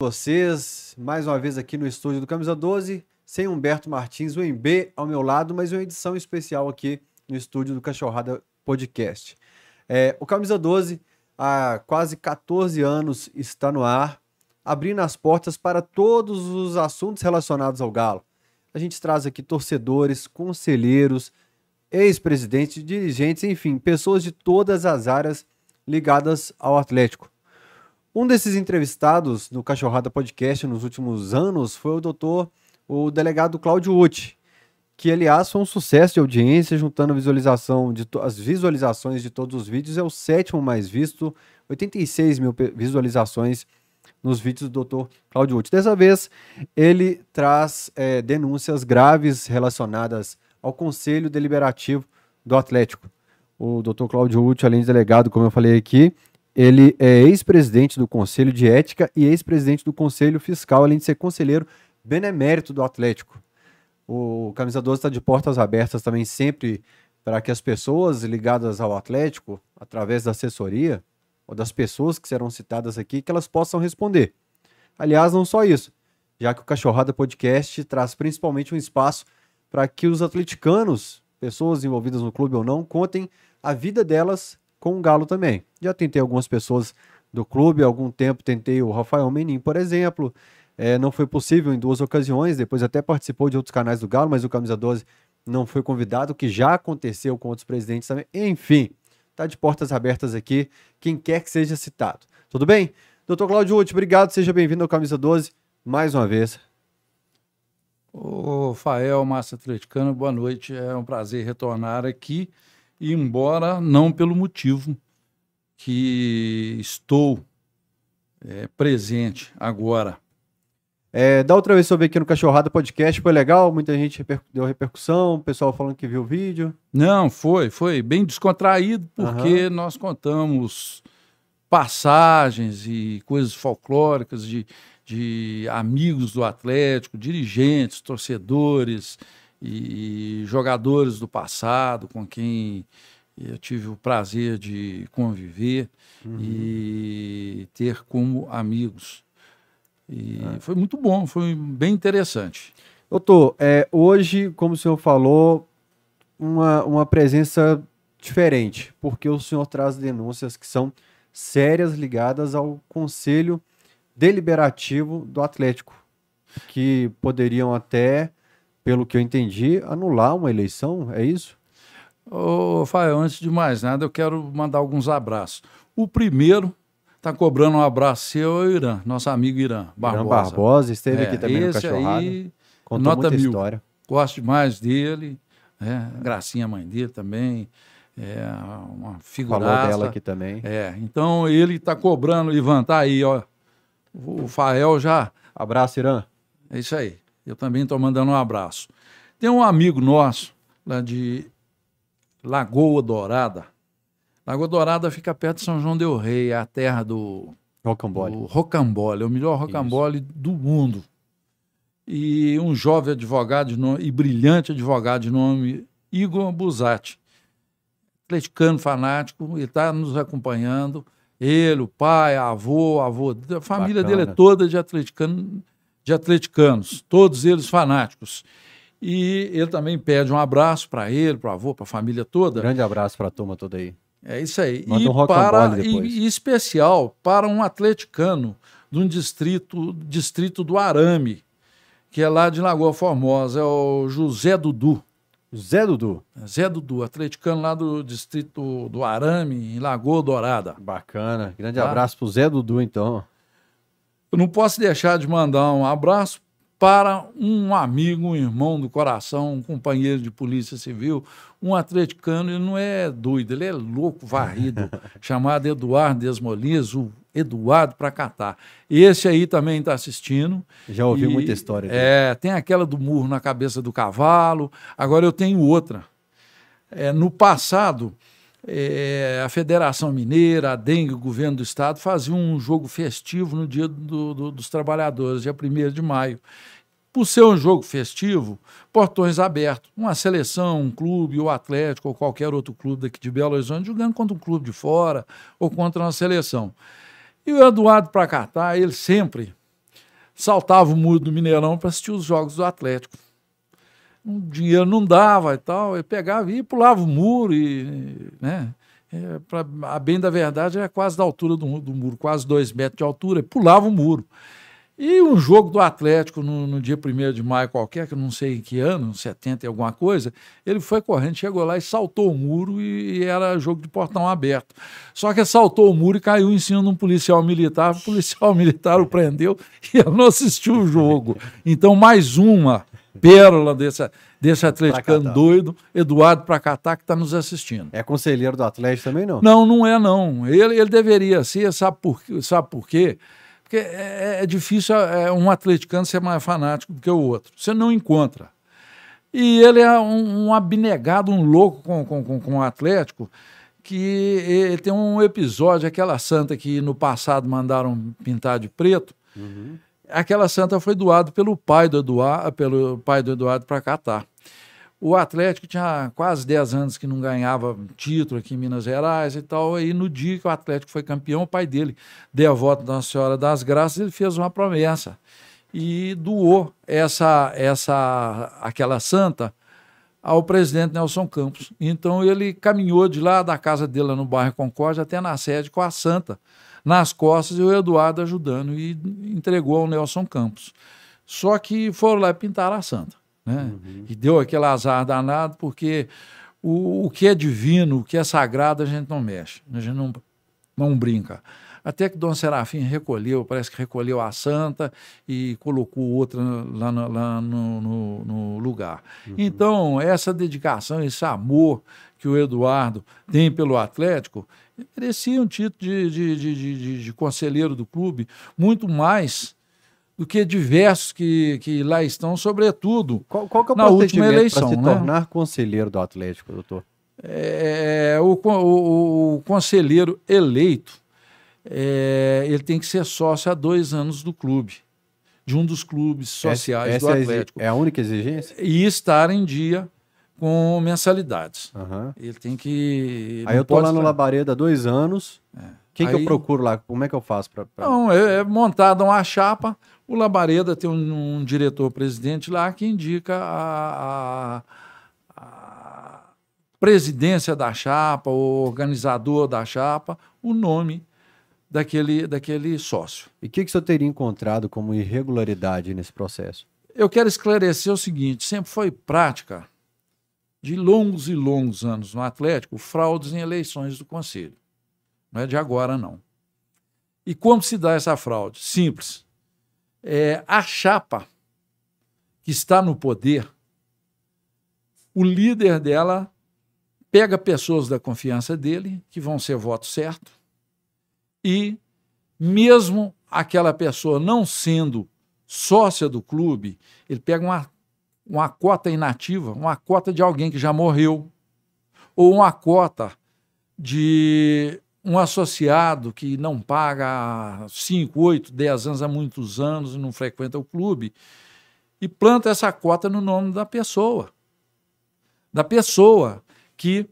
vocês, mais uma vez aqui no estúdio do Camisa 12, sem Humberto Martins, o MB ao meu lado, mas uma edição especial aqui no estúdio do Cachorrada Podcast. É, o Camisa 12, há quase 14 anos, está no ar, abrindo as portas para todos os assuntos relacionados ao Galo. A gente traz aqui torcedores, conselheiros, ex-presidentes, dirigentes, enfim, pessoas de todas as áreas ligadas ao Atlético. Um desses entrevistados no Cachorrada Podcast nos últimos anos foi o doutor, o delegado Cláudio Uti, que aliás foi um sucesso de audiência, juntando a visualização de as visualizações de todos os vídeos, é o sétimo mais visto, 86 mil visualizações nos vídeos do Dr. Cláudio Uti. Dessa vez, ele traz é, denúncias graves relacionadas ao Conselho Deliberativo do Atlético. O Dr. Cláudio Uti, além de delegado, como eu falei aqui, ele é ex-presidente do Conselho de Ética e ex-presidente do Conselho Fiscal, além de ser conselheiro benemérito do Atlético. O Camisa 12 está de portas abertas também sempre para que as pessoas ligadas ao Atlético, através da assessoria, ou das pessoas que serão citadas aqui, que elas possam responder. Aliás, não só isso, já que o Cachorrada Podcast traz principalmente um espaço para que os atleticanos, pessoas envolvidas no clube ou não, contem a vida delas com o Galo também. Já tentei algumas pessoas do clube, há algum tempo tentei o Rafael Menin, por exemplo. É, não foi possível em duas ocasiões, depois até participou de outros canais do Galo, mas o Camisa 12 não foi convidado, o que já aconteceu com outros presidentes também. Enfim, tá de portas abertas aqui, quem quer que seja citado. Tudo bem? Doutor Claudio Uti, obrigado, seja bem-vindo ao Camisa 12 mais uma vez. Ô, Fael, Massa Atleticano, boa noite. É um prazer retornar aqui e embora não pelo motivo que estou é, presente agora. É, da outra vez eu vi aqui no Cachorrada Podcast, foi legal, muita gente reper deu repercussão, pessoal falando que viu o vídeo. Não, foi, foi bem descontraído, porque uhum. nós contamos passagens e coisas folclóricas de, de amigos do Atlético, dirigentes, torcedores, e jogadores do passado com quem eu tive o prazer de conviver uhum. e ter como amigos. E foi muito bom, foi bem interessante. Doutor, é, hoje, como o senhor falou, uma, uma presença diferente, porque o senhor traz denúncias que são sérias ligadas ao Conselho Deliberativo do Atlético, que poderiam até pelo que eu entendi, anular uma eleição, é isso? Ô, Fael, antes de mais nada, eu quero mandar alguns abraços. O primeiro está cobrando um abraço seu ao Irã, nosso amigo Irã Barbosa. Irã Barbosa, esteve é, aqui também no Cachorrada. Aí, contou nota muita mil. história. Gosto demais dele, é, Gracinha, mãe dele também. É uma figuraça. Falou dela aqui também. É, então ele está cobrando, Ivan, tá aí, ó. O Fael já. Abraço, Irã. É isso aí. Eu também estou mandando um abraço. Tem um amigo nosso, lá de Lagoa Dourada. Lagoa Dourada fica perto de São João Del Rei, é a terra do Rocambole. Do Rocambole, é o melhor rocambole Isso. do mundo. E um jovem advogado nome, e brilhante advogado de nome Igor Busatti, atleticano fanático, ele está nos acompanhando. Ele, o pai, a avô, a avô, a família Bacana. dele é toda de atleticano de atleticanos, todos eles fanáticos. E ele também pede um abraço para ele, para o avô, para a família toda. Grande abraço para a turma toda aí. É isso aí. Manda e um para e, e, especial para um atleticano de um distrito, distrito do Arame, que é lá de Lagoa Formosa, é o José Dudu. Zé Dudu. Zé Dudu, atleticano lá do distrito do Arame, em Lagoa Dourada. Bacana. Grande tá? abraço para o Zé Dudu, então. Eu não posso deixar de mandar um abraço para um amigo, um irmão do coração, um companheiro de polícia civil, um atleticano, ele não é doido, ele é louco, varrido, chamado Eduardo Desmolias, o Eduardo para catar. Esse aí também está assistindo. Já ouvi e, muita história. Dele. É, tem aquela do murro na cabeça do cavalo, agora eu tenho outra. É, no passado, é, a Federação Mineira, a Dengue, o governo do estado, faziam um jogo festivo no dia do, do, dos trabalhadores, dia 1 de maio. Por ser um jogo festivo, portões abertos. Uma seleção, um clube, o Atlético ou qualquer outro clube daqui de Belo Horizonte jogando contra um clube de fora ou contra uma seleção. E o Eduardo Pracatá, ele sempre saltava o muro do Mineirão para assistir os jogos do Atlético. O dinheiro não dava e tal, ele pegava e pulava o muro e, né? É, pra, a bem da verdade, é quase da altura do, do muro, quase dois metros de altura, pulava o muro. E um jogo do Atlético no, no dia 1 de maio qualquer, que eu não sei em que ano, 70 e alguma coisa, ele foi correndo, chegou lá e saltou o muro e, e, era jogo de portão aberto. Só que saltou o muro e caiu em cima de um policial militar, o policial militar o prendeu e ele não assistiu o jogo. Então, mais uma pérola desse, desse atleticano doido, Eduardo Pracatá, que está nos assistindo. É conselheiro do Atlético também, não? Não, não é não. Ele, ele deveria ser, sabe por, sabe por quê? Porque é, é difícil é, um atleticano ser mais fanático do que o outro. Você não encontra. E ele é um, um abnegado, um louco com, com, com o Atlético, que tem um episódio, aquela santa que no passado mandaram pintar de preto, uhum. Aquela santa foi doada pelo pai do Eduardo, pelo pai do Eduardo para Catar. O Atlético tinha quase 10 anos que não ganhava título aqui em Minas Gerais e tal. E no dia que o Atlético foi campeão, o pai dele deu a voto da Nossa Senhora das Graças, ele fez uma promessa e doou essa, essa aquela santa ao presidente Nelson Campos. Então ele caminhou de lá da casa dele no bairro Concórdia até na sede com a santa nas costas e o Eduardo ajudando e entregou ao Nelson Campos. Só que foram lá e pintaram a santa. Né? Uhum. E deu aquele azar danado, porque o, o que é divino, o que é sagrado, a gente não mexe, a gente não, não brinca. Até que Dom Serafim recolheu, parece que recolheu a santa e colocou outra lá no, lá no, no, no lugar. Uhum. Então, essa dedicação, esse amor que o Eduardo tem pelo Atlético, merecia um título de, de, de, de, de conselheiro do clube, muito mais do que diversos que, que lá estão, sobretudo qual, qual que é o na última eleição. Para se né? tornar conselheiro do Atlético, doutor? É, o, o, o conselheiro eleito é, ele tem que ser sócio há dois anos do clube, de um dos clubes sociais essa, essa do Atlético. É a única exigência? E estar em dia com mensalidades. Uhum. Ele tem que. Aí eu tô lá no Labareda há dois anos. É. Quem Aí, que eu procuro lá? Como é que eu faço para. Pra... Não, é, é montada uma chapa. O Labareda tem um, um diretor-presidente lá que indica a, a, a, presidência da chapa, o organizador da chapa, o nome daquele, daquele sócio. E o que, que o senhor teria encontrado como irregularidade nesse processo? Eu quero esclarecer o seguinte: sempre foi prática de longos e longos anos no Atlético fraudes em eleições do Conselho. Não é de agora, não. E como se dá essa fraude? Simples é, a chapa que está no poder, o líder dela pega pessoas da confiança dele, que vão ser voto certo, e mesmo aquela pessoa não sendo sócia do clube, ele pega uma, uma cota inativa, uma cota de alguém que já morreu, ou uma cota de um associado que não paga 5, 8, 10 anos há muitos anos e não frequenta o clube, e planta essa cota no nome da pessoa. Da pessoa que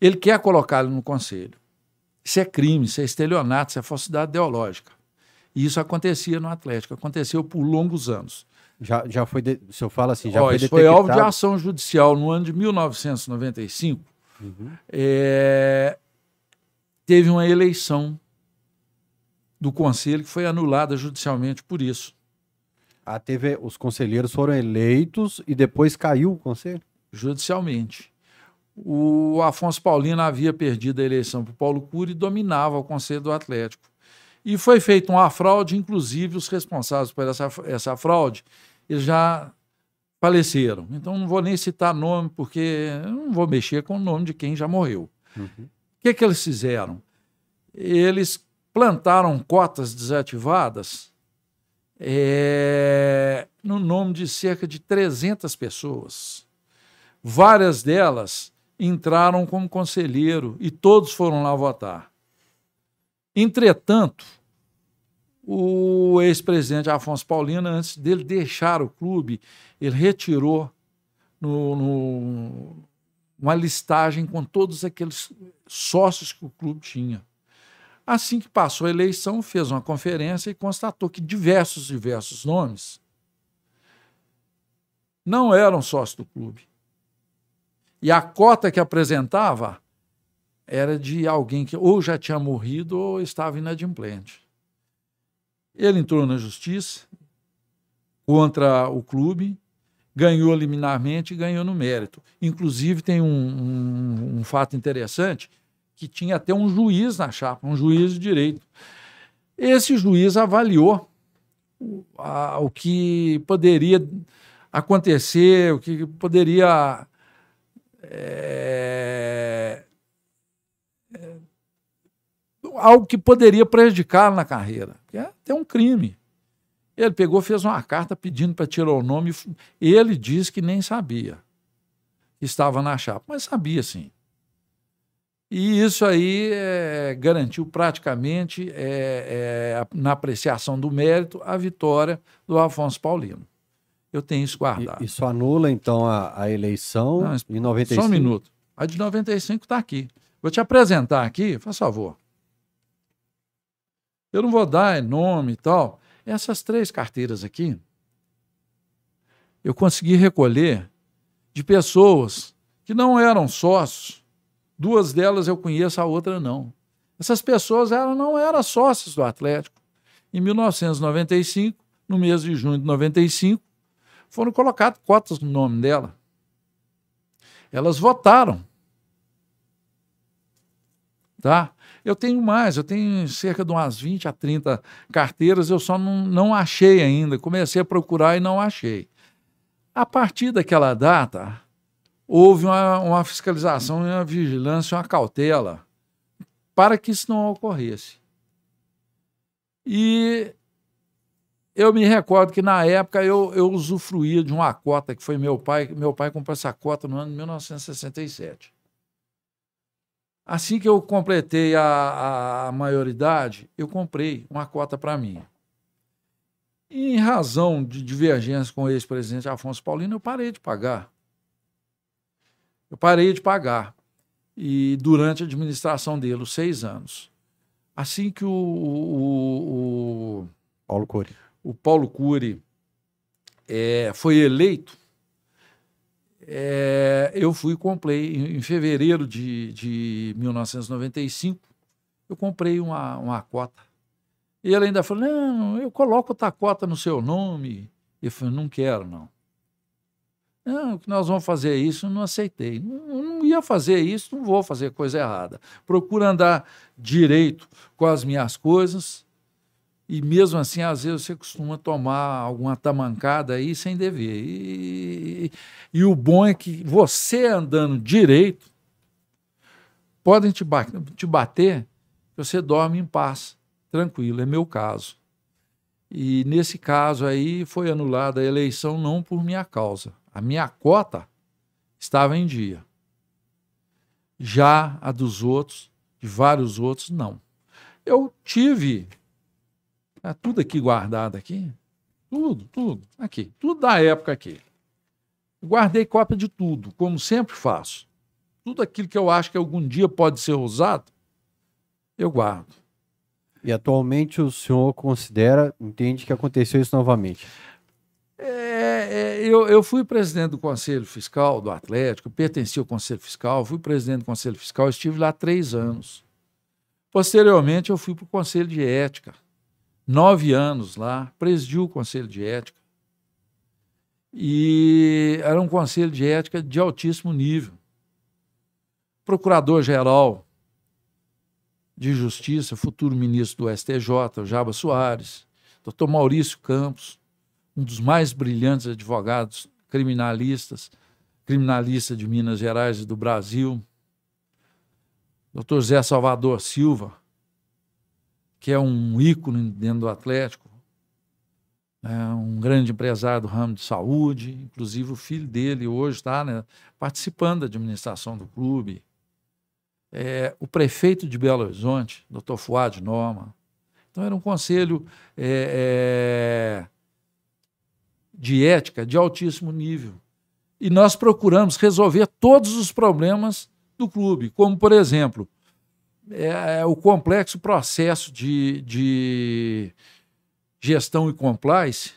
ele quer colocá-lo no conselho. Isso é crime, isso é estelionato, isso é falsidade ideológica. E isso acontecia no Atlético, aconteceu por longos anos. Já, já foi, de, o senhor fala assim, já Ó, foi isso detectado... foi alvo de ação judicial no ano de 1995. Uhum. É, teve uma eleição do conselho que foi anulada judicialmente por isso. A TV, os conselheiros foram eleitos e depois caiu o conselho? Judicialmente. O Afonso Paulino havia perdido a eleição para o Paulo Cury e dominava o conselho do Atlético. E foi feita uma fraude, inclusive os responsáveis por essa, essa fraude, eles já faleceram. Então não vou nem citar nome, porque não vou mexer com o nome de quem já morreu. Uhum que, que eles fizeram? Eles plantaram cotas desativadas é, no nome de cerca de 300 pessoas. Várias delas entraram como conselheiro e todos foram lá votar. Entretanto, o ex-presidente Afonso Paulino, antes dele deixar o clube, ele retirou no, no, uma listagem com todos aqueles sócios que o clube tinha. Assim que passou a eleição, fez uma conferência e constatou que diversos, diversos nomes não eram sócios do clube. E a cota que apresentava era de alguém que ou já tinha morrido ou estava inadimplente. Ele entrou na justiça contra o clube, ganhou liminarmente e ganhou no mérito. Inclusive, tem um, um, um fato interessante que tinha até um juiz na chapa, um juiz de direito. Esse juiz avaliou o, a, o que poderia acontecer, o que poderia é, algo que poderia prejudicar na carreira, que é até um crime. Ele pegou, fez uma carta pedindo para tirar o nome. Ele disse que nem sabia que estava na chapa, mas sabia sim. E isso aí é, garantiu praticamente, é, é, na apreciação do mérito, a vitória do Afonso Paulino. Eu tenho isso guardado. E, isso anula, então, a, a eleição Não, em 95? Só um minuto. A de 95 está aqui. Vou te apresentar aqui, faz favor. Eu não vou dar nome e tal. Essas três carteiras aqui, eu consegui recolher de pessoas que não eram sócios. Duas delas eu conheço, a outra não. Essas pessoas eram, não eram sócios do Atlético. Em 1995, no mês de junho de 95, foram colocadas cotas no nome dela. Elas votaram. Tá? Eu tenho mais, eu tenho cerca de umas 20 a 30 carteiras, eu só não, não achei ainda. Comecei a procurar e não achei. A partir daquela data, houve uma, uma fiscalização, uma vigilância, uma cautela para que isso não ocorresse. E eu me recordo que na época eu, eu usufruía de uma cota que foi meu pai, meu pai comprou essa cota no ano de 1967. Assim que eu completei a, a maioridade, eu comprei uma cota para mim. E, em razão de divergência com o ex-presidente Afonso Paulino, eu parei de pagar. Eu parei de pagar. E durante a administração dele, os seis anos. Assim que o, o, o Paulo Cury, o Paulo Cury é, foi eleito, é, eu fui comprei, em, fevereiro de, de 1995, eu comprei uma, uma cota. E ele ainda falou: não, eu coloco outra cota no seu nome. Eu falei: não quero, não. Não, que nós vamos fazer isso, não aceitei. Não, não ia fazer isso, não vou fazer coisa errada. Procuro andar direito com as minhas coisas, e mesmo assim, às vezes, você costuma tomar alguma tamancada aí sem dever. E, e o bom é que você andando direito, podem te, ba te bater, você dorme em paz, tranquilo. É meu caso. E nesse caso aí foi anulada a eleição não por minha causa. A minha cota estava em dia. Já a dos outros, de vários outros, não. Eu tive Está tudo aqui guardado aqui. Tudo, tudo. Aqui. Tudo da época aqui. Guardei cópia de tudo, como sempre faço. Tudo aquilo que eu acho que algum dia pode ser usado, eu guardo. E atualmente o senhor considera, entende que aconteceu isso novamente? É, é, eu, eu fui presidente do Conselho Fiscal do Atlético, pertenci ao Conselho Fiscal, fui presidente do Conselho Fiscal, estive lá três anos. Posteriormente, eu fui para o Conselho de Ética nove anos lá, presidiu o Conselho de Ética. E era um conselho de ética de altíssimo nível. Procurador-geral de Justiça, futuro ministro do STJ, Jaba Soares, doutor Maurício Campos, um dos mais brilhantes advogados criminalistas, criminalista de Minas Gerais e do Brasil, doutor Zé Salvador Silva, que é um ícone dentro do Atlético, é um grande empresário do ramo de saúde, inclusive o filho dele hoje está né, participando da administração do clube. É, o prefeito de Belo Horizonte, doutor Fuad Norma. Então era um conselho é, é, de ética de altíssimo nível. E nós procuramos resolver todos os problemas do clube, como, por exemplo, é, é o complexo processo de, de gestão e compliance,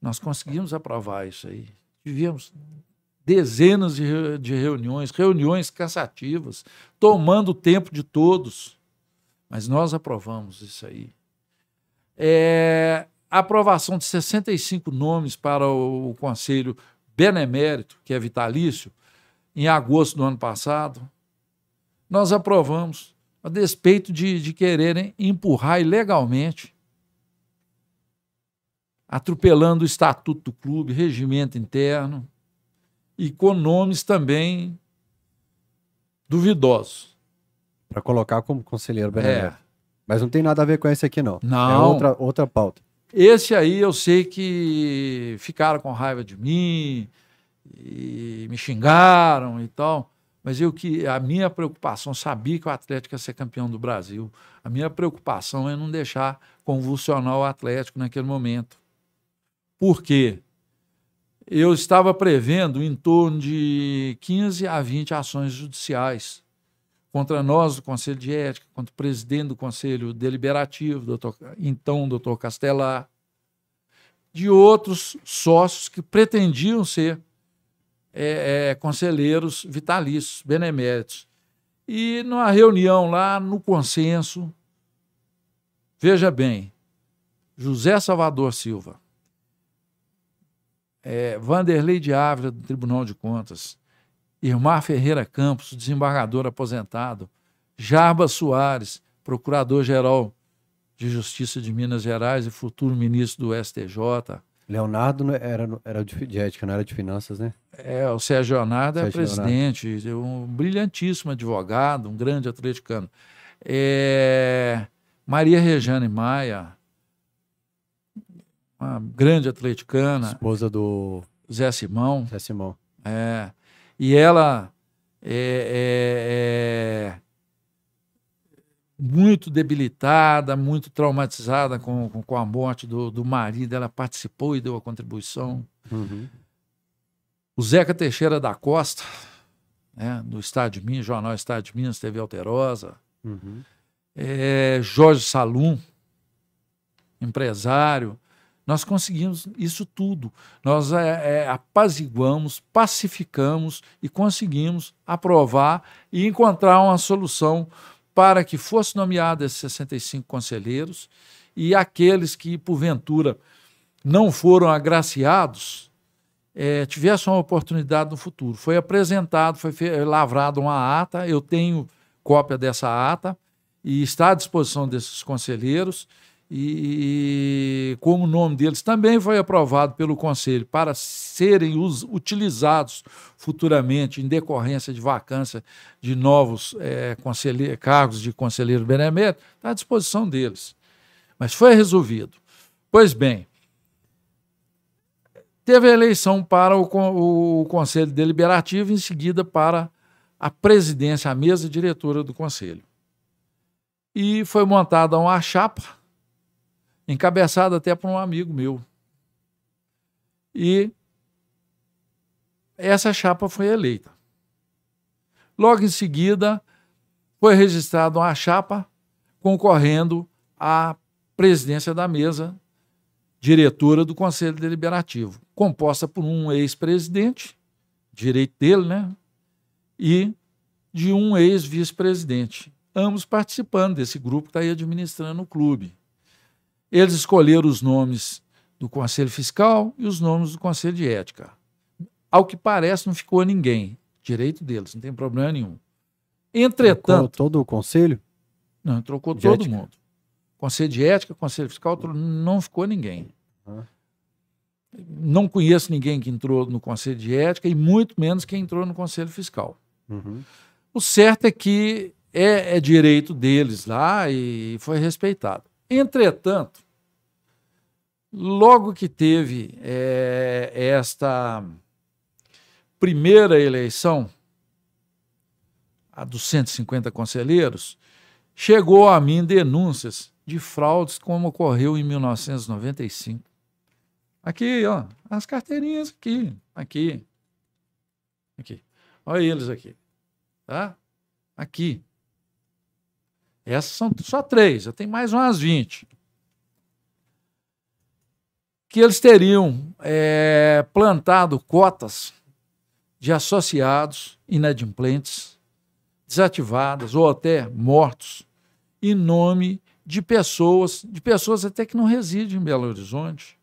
nós conseguimos aprovar isso aí. Tivemos dezenas de, de reuniões, reuniões cansativas, tomando o tempo de todos, mas nós aprovamos isso aí. É, a aprovação de 65 nomes para o, o Conselho Benemérito, que é vitalício, em agosto do ano passado, nós aprovamos, a despeito de, de quererem empurrar ilegalmente atropelando o estatuto do clube, regimento interno, e com nomes também duvidosos. Para colocar como conselheiro benemérito. É. Mas não tem nada a ver com esse aqui, não. Não. É outra, outra pauta. Esse aí eu sei que ficaram com raiva de mim e me xingaram e tal. Mas eu que a minha preocupação, sabia que o Atlético ia ser campeão do Brasil. A minha preocupação é não deixar convulsionar o Atlético naquele momento. Por quê? Eu estava prevendo em torno de 15 a 20 ações judiciais contra nós do Conselho de Ética, contra o presidente do Conselho Deliberativo, doutor, então doutor Castelar, de outros sócios que pretendiam ser é, é, conselheiros vitalícios, beneméritos. E numa reunião lá, no consenso, veja bem, José Salvador Silva, é, Vanderlei de Ávila, do Tribunal de Contas, Irmar Ferreira Campos, desembargador aposentado, Jarba Soares, procurador-geral de Justiça de Minas Gerais e futuro ministro do STJ. Leonardo era, era de ética, não era de finanças, né? É, o Sérgio Leonardo é presidente, Leonardo. um brilhantíssimo advogado, um grande atleticano. É, Maria Rejane Maia, uma grande atleticana. Esposa do Zé Simão. Zé Simão. É. E ela é, é, é muito debilitada, muito traumatizada com, com, com, a morte do, do marido. Ela participou e deu a contribuição. Uhum. O Zeca Teixeira da Costa, né, do Estado de Minas, Jornal Estado de Minas, TV Alterosa. Uhum. É, Jorge Salum, empresário. Nós conseguimos isso tudo. Nós é, é, apaziguamos, pacificamos e conseguimos aprovar e encontrar uma solução para que fosse nomeado esses 65 conselheiros e aqueles que, porventura, não foram agraciados, é, tivessem uma oportunidade no futuro. Foi apresentado, foi lavrada uma ata, eu tenho cópia dessa ata e está à disposição desses conselheiros e como o nome deles também foi aprovado pelo Conselho para serem utilizados futuramente em decorrência de vacância de novos é, cargos de conselheiro benemérito, está à disposição deles. Mas foi resolvido. Pois bem, teve a eleição para o, o Conselho Deliberativo, em seguida para a presidência, a mesa diretora do Conselho. E foi montada uma chapa encabeçado até por um amigo meu. E essa chapa foi eleita. Logo em seguida, foi registrada uma chapa concorrendo à presidência da mesa diretora do Conselho Deliberativo, composta por um ex-presidente, direito dele, né? E de um ex-vice-presidente, ambos participando desse grupo que está aí administrando o clube. Eles escolheram os nomes do Conselho Fiscal e os nomes do Conselho de Ética. Ao que parece, não ficou ninguém. Direito deles, não tem problema nenhum. Entretanto. Trocou todo o conselho? Não, trocou de todo ética. mundo. Conselho de Ética, Conselho Fiscal, não ficou ninguém. Uhum. Não conheço ninguém que entrou no Conselho de Ética e muito menos quem entrou no Conselho Fiscal. Uhum. O certo é que é, é direito deles lá e foi respeitado. Entretanto, Logo que teve é, esta primeira eleição, a dos 150 conselheiros, chegou a mim denúncias de fraudes como ocorreu em 1995. Aqui, ó, as carteirinhas aqui, aqui, aqui. Olha eles aqui, tá? Aqui. Essas são só três, eu tenho mais umas 20. Que eles teriam é, plantado cotas de associados inadimplentes, desativadas ou até mortos, em nome de pessoas, de pessoas até que não residem em Belo Horizonte.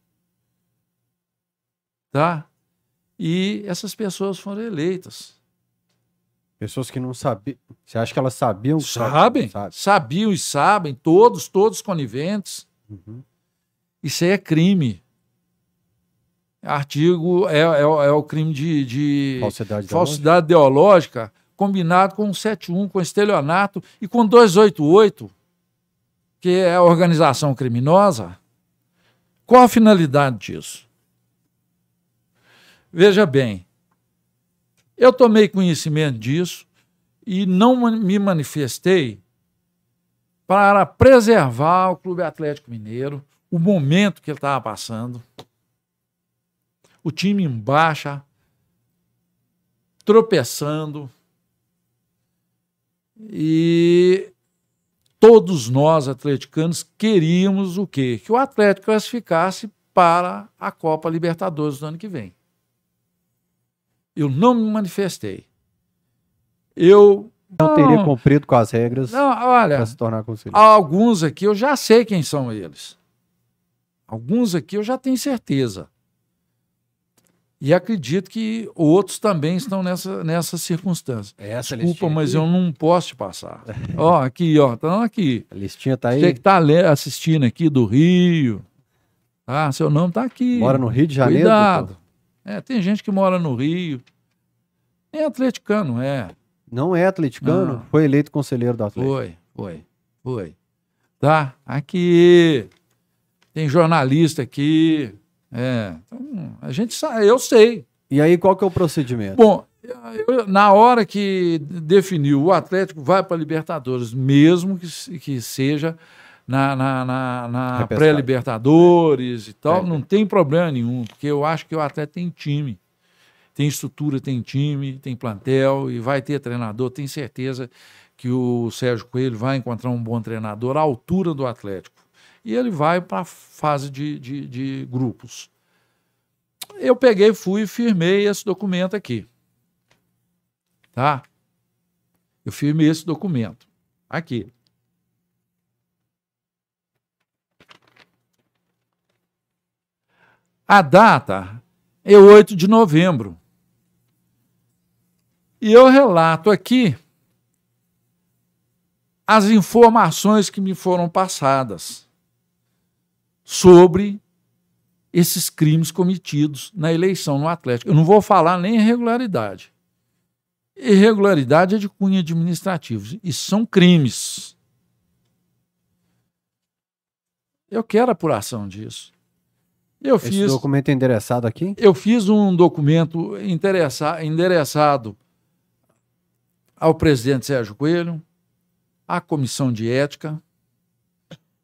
Tá? E essas pessoas foram eleitas. Pessoas que não sabiam. Você acha que elas sabiam? Sabem, sabe? sabiam e sabem, todos, todos coniventes. Uhum. Isso aí é crime. Artigo é, é, é o crime de, de falsidade, falsidade ideológica. ideológica, combinado com 171, com estelionato e com 288, que é a organização criminosa. Qual a finalidade disso? Veja bem, eu tomei conhecimento disso e não me manifestei para preservar o Clube Atlético Mineiro, o momento que ele estava passando, o time em baixa, tropeçando, e todos nós atleticanos queríamos o quê? Que o Atlético classificasse para a Copa Libertadores do ano que vem. Eu não me manifestei. Eu não teria cumprido com as regras não, para se tornar conselheiro. Alguns aqui eu já sei quem são eles. Alguns aqui eu já tenho certeza. E acredito que outros também estão nessa, nessa circunstância. Essa Desculpa, mas eu não posso te passar. ó, aqui, ó, estão aqui. A listinha tá aí. Você que está assistindo aqui do Rio. Ah, seu nome está aqui. Mora no Rio de Janeiro? Cuidado. Doutor? É, tem gente que mora no Rio. Nem atleticano, é. Não é atleticano? Não. Foi eleito conselheiro do Atlético. Foi, foi, foi. Tá, aqui. Tem jornalista aqui. É. Então, a gente sabe, eu sei. E aí, qual que é o procedimento? Bom, eu, na hora que definiu o Atlético vai para a Libertadores, mesmo que, que seja na, na, na, na pré-Libertadores e tal, é. não tem problema nenhum, porque eu acho que o atleta tem time. Tem estrutura, tem time, tem plantel e vai ter treinador. Tenho certeza que o Sérgio Coelho vai encontrar um bom treinador à altura do Atlético. E ele vai para a fase de, de, de grupos. Eu peguei, fui e firmei esse documento aqui. Tá? Eu firmei esse documento. Aqui. A data é 8 de novembro. E eu relato aqui as informações que me foram passadas sobre esses crimes cometidos na eleição no Atlético. Eu não vou falar nem irregularidade. Irregularidade é de cunho administrativo. E são crimes. Eu quero apuração disso. Eu Esse fiz, documento é endereçado aqui? Eu fiz um documento endereçado ao presidente Sérgio Coelho, à comissão de ética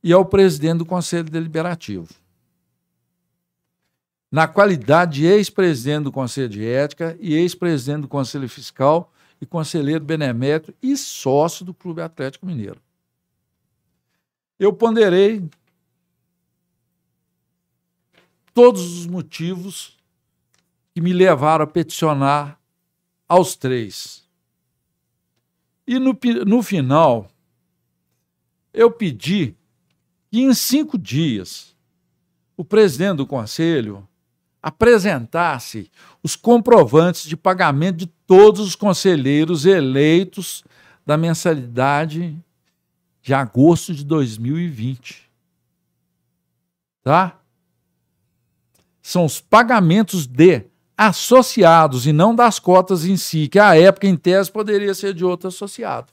e ao presidente do Conselho Deliberativo. Na qualidade de ex-presidente do Conselho de Ética e ex-presidente do Conselho Fiscal e conselheiro benemérito e sócio do Clube Atlético Mineiro. Eu ponderei todos os motivos que me levaram a peticionar aos três. E no, no final, eu pedi em cinco dias o presidente do conselho apresentasse os comprovantes de pagamento de todos os conselheiros eleitos da mensalidade de agosto de 2020. Tá? são os pagamentos de associados e não das cotas em si, que à época, em tese, poderia ser de outro associado.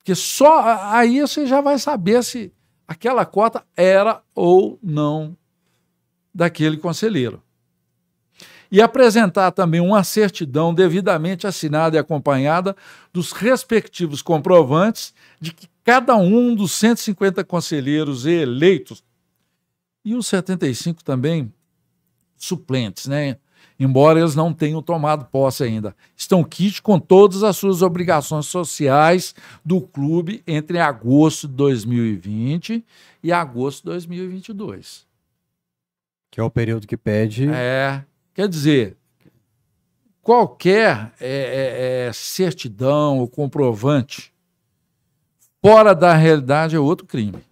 Porque só aí você já vai saber se aquela cota era ou não daquele conselheiro. E apresentar também uma certidão devidamente assinada e acompanhada dos respectivos comprovantes de que cada um dos 150 conselheiros eleitos e os 75 também suplentes, né? Embora eles não tenham tomado posse ainda. Estão quites com todas as suas obrigações sociais do clube entre agosto de 2020 e agosto de 2022. Que é o período que pede. É, quer dizer, qualquer é, é, é certidão ou comprovante fora da realidade é outro crime.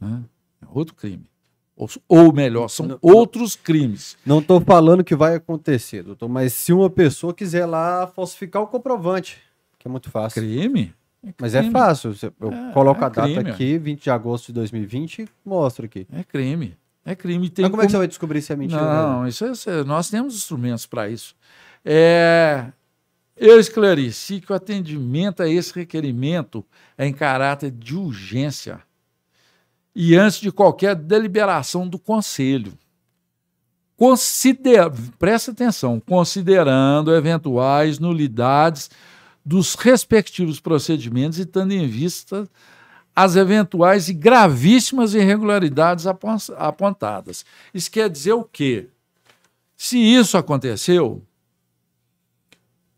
Né? É outro crime. Ou, ou melhor, são não, outros crimes. Não estou falando que vai acontecer, doutor, mas se uma pessoa quiser lá falsificar o comprovante, que é muito fácil. Crime? É mas é fácil. Eu é, coloco é a data crime. aqui, 20 de agosto de 2020, mostro aqui. É crime. É crime. Tem mas como, como, é que você vai descobrir se é mentira? Não, isso é, nós temos instrumentos para isso. É, eu esclareci que o atendimento a esse requerimento é em caráter de urgência e antes de qualquer deliberação do Conselho. Consider... Presta atenção, considerando eventuais nulidades dos respectivos procedimentos e tendo em vista as eventuais e gravíssimas irregularidades apontadas. Isso quer dizer o quê? Se isso aconteceu,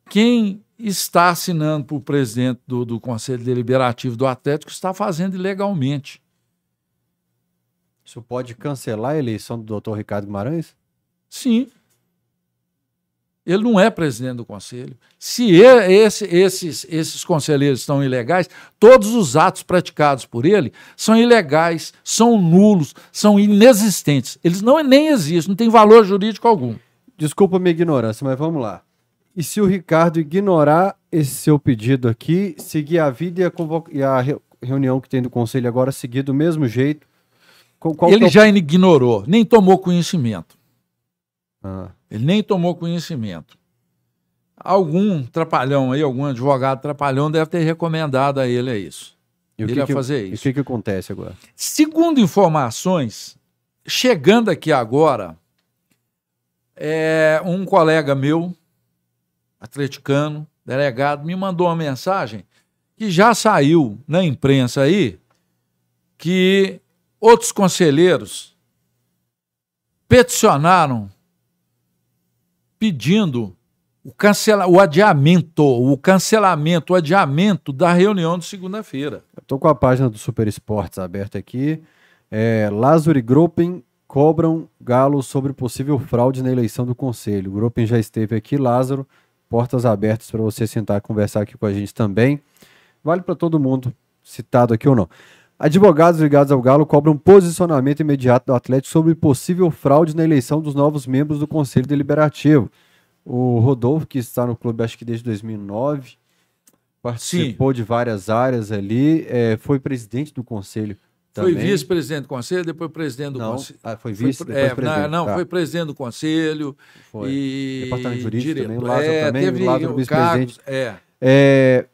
quem está assinando para o presidente do, do Conselho Deliberativo do Atlético está fazendo ilegalmente. Isso pode cancelar a eleição do doutor Ricardo Guimarães? Sim. Ele não é presidente do conselho. Se esse, esses, esses conselheiros estão ilegais, todos os atos praticados por ele são ilegais, são nulos, são inexistentes. Eles não nem existem, não têm valor jurídico algum. Desculpa a minha ignorância, mas vamos lá. E se o Ricardo ignorar esse seu pedido aqui, seguir a vida e a, e a reunião que tem do conselho agora seguir do mesmo jeito, qual ele é o... já ignorou, nem tomou conhecimento. Ah. Ele nem tomou conhecimento. Algum trapalhão aí, algum advogado trapalhão deve ter recomendado a ele isso. E ele ia que, fazer isso. E o que, que acontece agora? Segundo informações, chegando aqui agora, é, um colega meu, atleticano, delegado, me mandou uma mensagem que já saiu na imprensa aí, que outros conselheiros peticionaram pedindo o, cancela, o adiamento, o cancelamento, o adiamento da reunião de segunda-feira. Estou com a página do Super Esportes aberta aqui. É, Lázaro e Gruppen cobram Galo sobre possível fraude na eleição do Conselho. O Gruppen já esteve aqui, Lázaro. Portas abertas para você sentar e conversar aqui com a gente também. Vale para todo mundo, citado aqui ou não. Advogados ligados ao Galo cobram posicionamento imediato do Atlético sobre possível fraude na eleição dos novos membros do Conselho Deliberativo. O Rodolfo, que está no clube acho que desde 2009, participou Sim. de várias áreas ali, é, foi presidente do Conselho. Também. Foi vice-presidente do conselho, depois presidente do não, conselho. Ah, foi vice, foi, é, presidente. Não, tá. foi presidente do conselho. Foi. E... Departamento jurídico também, o Lázaro é, também, o Lázaro vice-presidente. É. é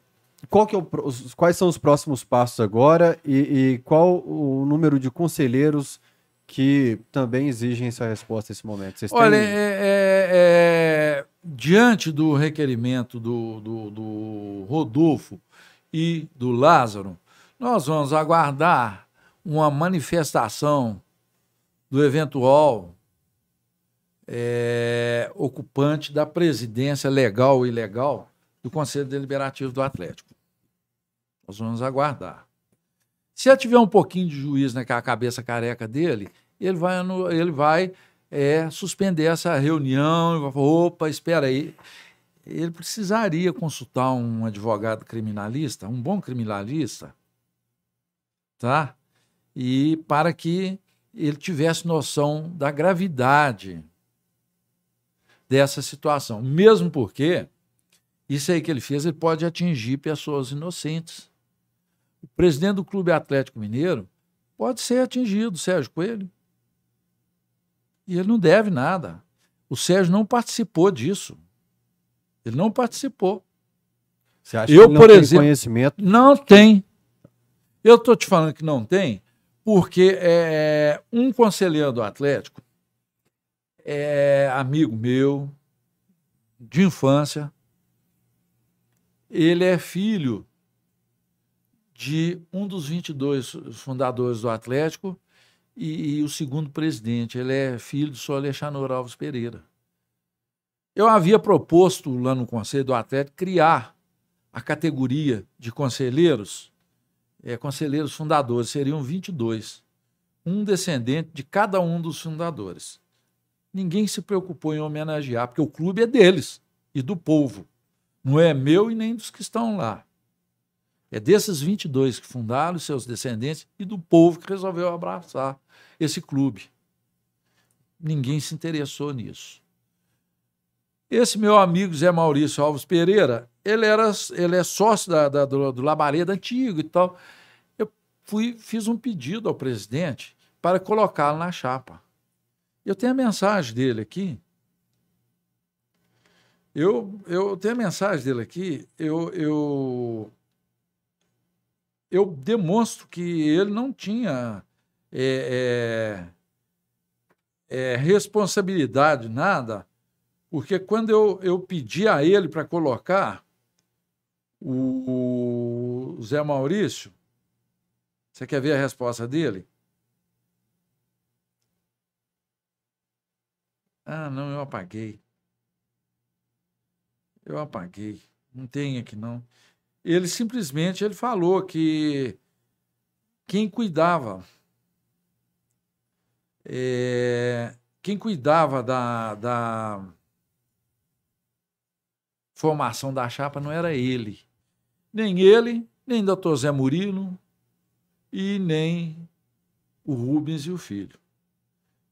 é o, quais são os próximos passos agora e, e, qual o número de conselheiros que também exigem essa resposta nesse momento? Vocês Olha, têm... é, é, é, diante do requerimento do, do, do Rodolfo e do Lázaro, nós vamos aguardar uma manifestação do eventual é, ocupante da presidência legal ou ilegal do Conselho Deliberativo do Atlético. Nós vamos aguardar. Se ele tiver um pouquinho de juízo naquela cabeça careca dele, ele vai, ele vai é, suspender essa reunião falar: opa, espera aí. Ele precisaria consultar um advogado criminalista, um bom criminalista, tá? E para que ele tivesse noção da gravidade dessa situação. Mesmo porque isso aí que ele fez, ele pode atingir pessoas inocentes. O presidente do Clube Atlético Mineiro pode ser atingido, Sérgio Coelho. E ele não deve nada. O Sérgio não participou disso. Ele não participou. Você acha eu, que ele não por tem exemplo, conhecimento? Não tem. Eu estou te falando que não tem, porque é, um conselheiro do Atlético é amigo meu de infância, ele é filho de um dos 22 fundadores do Atlético e, e o segundo presidente. Ele é filho do senhor Alexandre Alves Pereira. Eu havia proposto lá no Conselho do Atlético criar a categoria de conselheiros, é, conselheiros fundadores, seriam 22. Um descendente de cada um dos fundadores. Ninguém se preocupou em homenagear, porque o clube é deles e do povo. Não é meu e nem dos que estão lá. É desses 22 que fundaram, seus descendentes, e do povo que resolveu abraçar esse clube. Ninguém se interessou nisso. Esse meu amigo Zé Maurício Alves Pereira, ele, era, ele é sócio da, da do, do Labareda antigo e tal. Eu fui, fiz um pedido ao presidente para colocá-lo na chapa. Eu tenho a mensagem dele aqui. Eu, eu tenho a mensagem dele aqui. Eu, eu, eu demonstro que ele não tinha é, é, é, responsabilidade, nada porque quando eu, eu pedi a ele para colocar o, o Zé Maurício, você quer ver a resposta dele? Ah, não, eu apaguei. Eu apaguei. Não tem aqui não. Ele simplesmente ele falou que quem cuidava é, quem cuidava da, da formação da chapa não era ele. Nem ele, nem doutor Zé Murilo e nem o Rubens e o filho.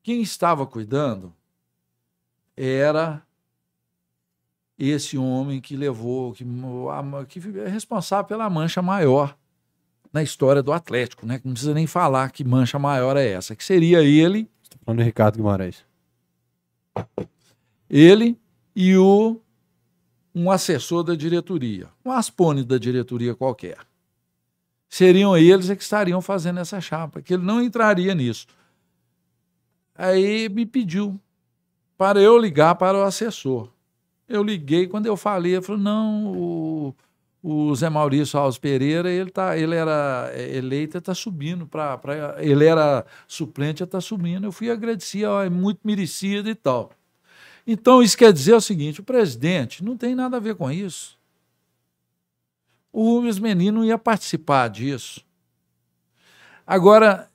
Quem estava cuidando era esse homem que levou, que, que é responsável pela mancha maior na história do Atlético, né? Não precisa nem falar que mancha maior é essa, que seria ele. Estou falando do Ricardo Guimarães. Ele e o um assessor da diretoria, um aspone da diretoria qualquer. Seriam eles é que estariam fazendo essa chapa, que ele não entraria nisso. Aí me pediu para eu ligar para o assessor. Eu liguei, quando eu falei, ele falou: não, o, o Zé Maurício Alves Pereira, ele, tá, ele era eleito, está subindo para. Ele era suplente, está subindo. Eu fui agradecer, ó, é muito merecido e tal. Então, isso quer dizer o seguinte: o presidente não tem nada a ver com isso. O Rubens Menino ia participar disso. Agora,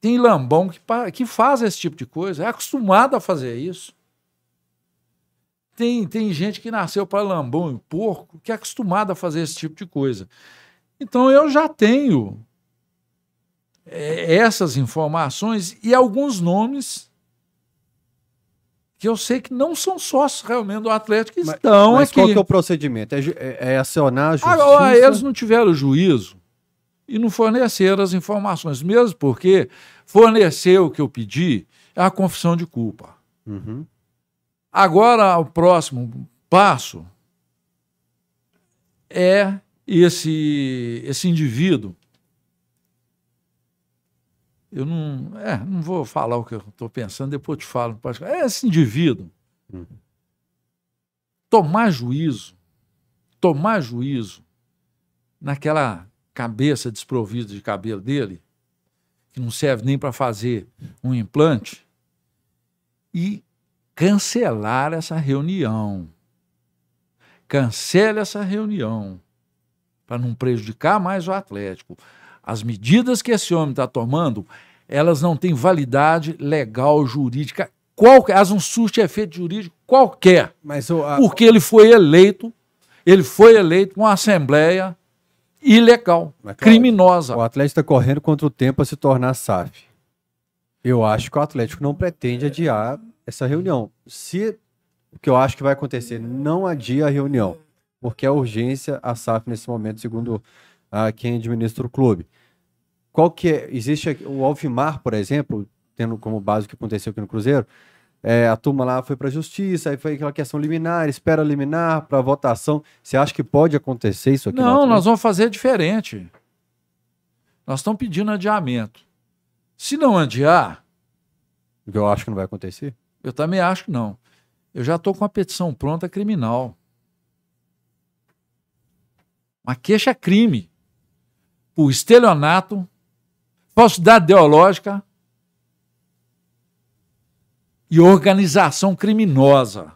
tem lambão que, que faz esse tipo de coisa, é acostumado a fazer isso. Tem, tem gente que nasceu para lambão e porco que é acostumado a fazer esse tipo de coisa. Então eu já tenho é, essas informações e alguns nomes que eu sei que não são sócios realmente do Atlético que mas, estão mas aqui. qual que é o procedimento? É, é, é acionar a justiça? Agora, eles não tiveram juízo e não forneceram as informações, mesmo porque fornecer o que eu pedi é a confissão de culpa. Uhum. Agora, o próximo passo é esse, esse indivíduo eu não, é, não vou falar o que eu estou pensando, depois eu te falo. É esse indivíduo tomar juízo, tomar juízo naquela cabeça desprovida de cabelo dele, que não serve nem para fazer um implante, e cancelar essa reunião. Cancele essa reunião para não prejudicar mais o Atlético. As medidas que esse homem está tomando, elas não têm validade legal, jurídica, qualquer, elas não surtem efeito jurídico qualquer. Mas o, a... Porque ele foi eleito, ele foi eleito com uma assembleia ilegal, Mas, criminosa. O Atlético está correndo contra o tempo a se tornar SAF. Eu acho que o Atlético não pretende adiar essa reunião. Se o que eu acho que vai acontecer, não adia a reunião, porque a urgência a SAF nesse momento, segundo a quem administra o clube. Qual que é? Existe o Alfimar, por exemplo, tendo como base o que aconteceu aqui no Cruzeiro, é, a turma lá foi para a justiça, aí foi aquela questão liminar, espera liminar para votação. Você acha que pode acontecer isso aqui? Não, nós vamos fazer diferente. Nós estamos pedindo adiamento. Se não adiar. Eu acho que não vai acontecer. Eu também acho que não. Eu já estou com a petição pronta criminal. Uma queixa crime por estelionato, falsidade ideológica e organização criminosa.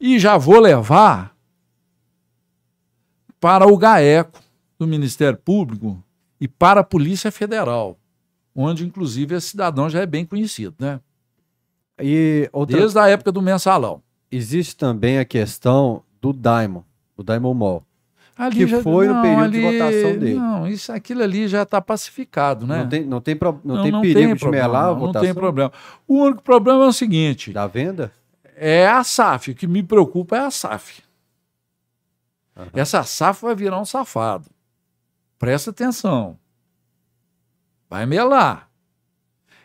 E já vou levar para o GAECO do Ministério Público e para a Polícia Federal, onde inclusive esse cidadão já é bem conhecido, né? E outra... Desde a época do mensalão. Existe também a questão do Daimon, do Daimon Mall. Ali que já, foi não, no período ali, de votação dele. Não, isso, aquilo ali já está pacificado, né? Não tem, não tem, pro, não, não tem não perigo tem de problema, melar a votação? Não tem problema. O único problema é o seguinte... Da venda? É a SAF. O que me preocupa é a SAF. Uhum. Essa SAF vai virar um safado. Presta atenção. Vai melar.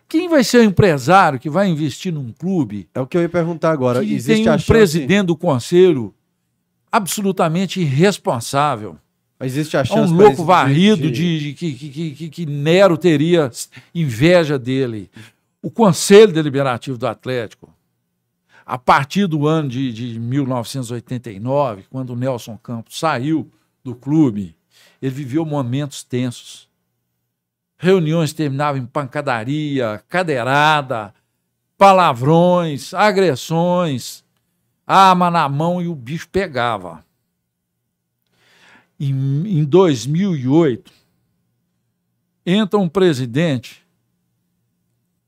Quem vai ser o empresário que vai investir num clube? É o que eu ia perguntar agora. Que Existe tem um presidente do conselho absolutamente irresponsável. Mas existe a chance. É um louco varrido de, de, que, que, que, que Nero teria inveja dele. O Conselho Deliberativo do Atlético, a partir do ano de, de 1989, quando o Nelson Campos saiu do clube, ele viveu momentos tensos. Reuniões terminavam em pancadaria, cadeirada, palavrões, agressões arma na mão e o bicho pegava. Em, em 2008, entra um presidente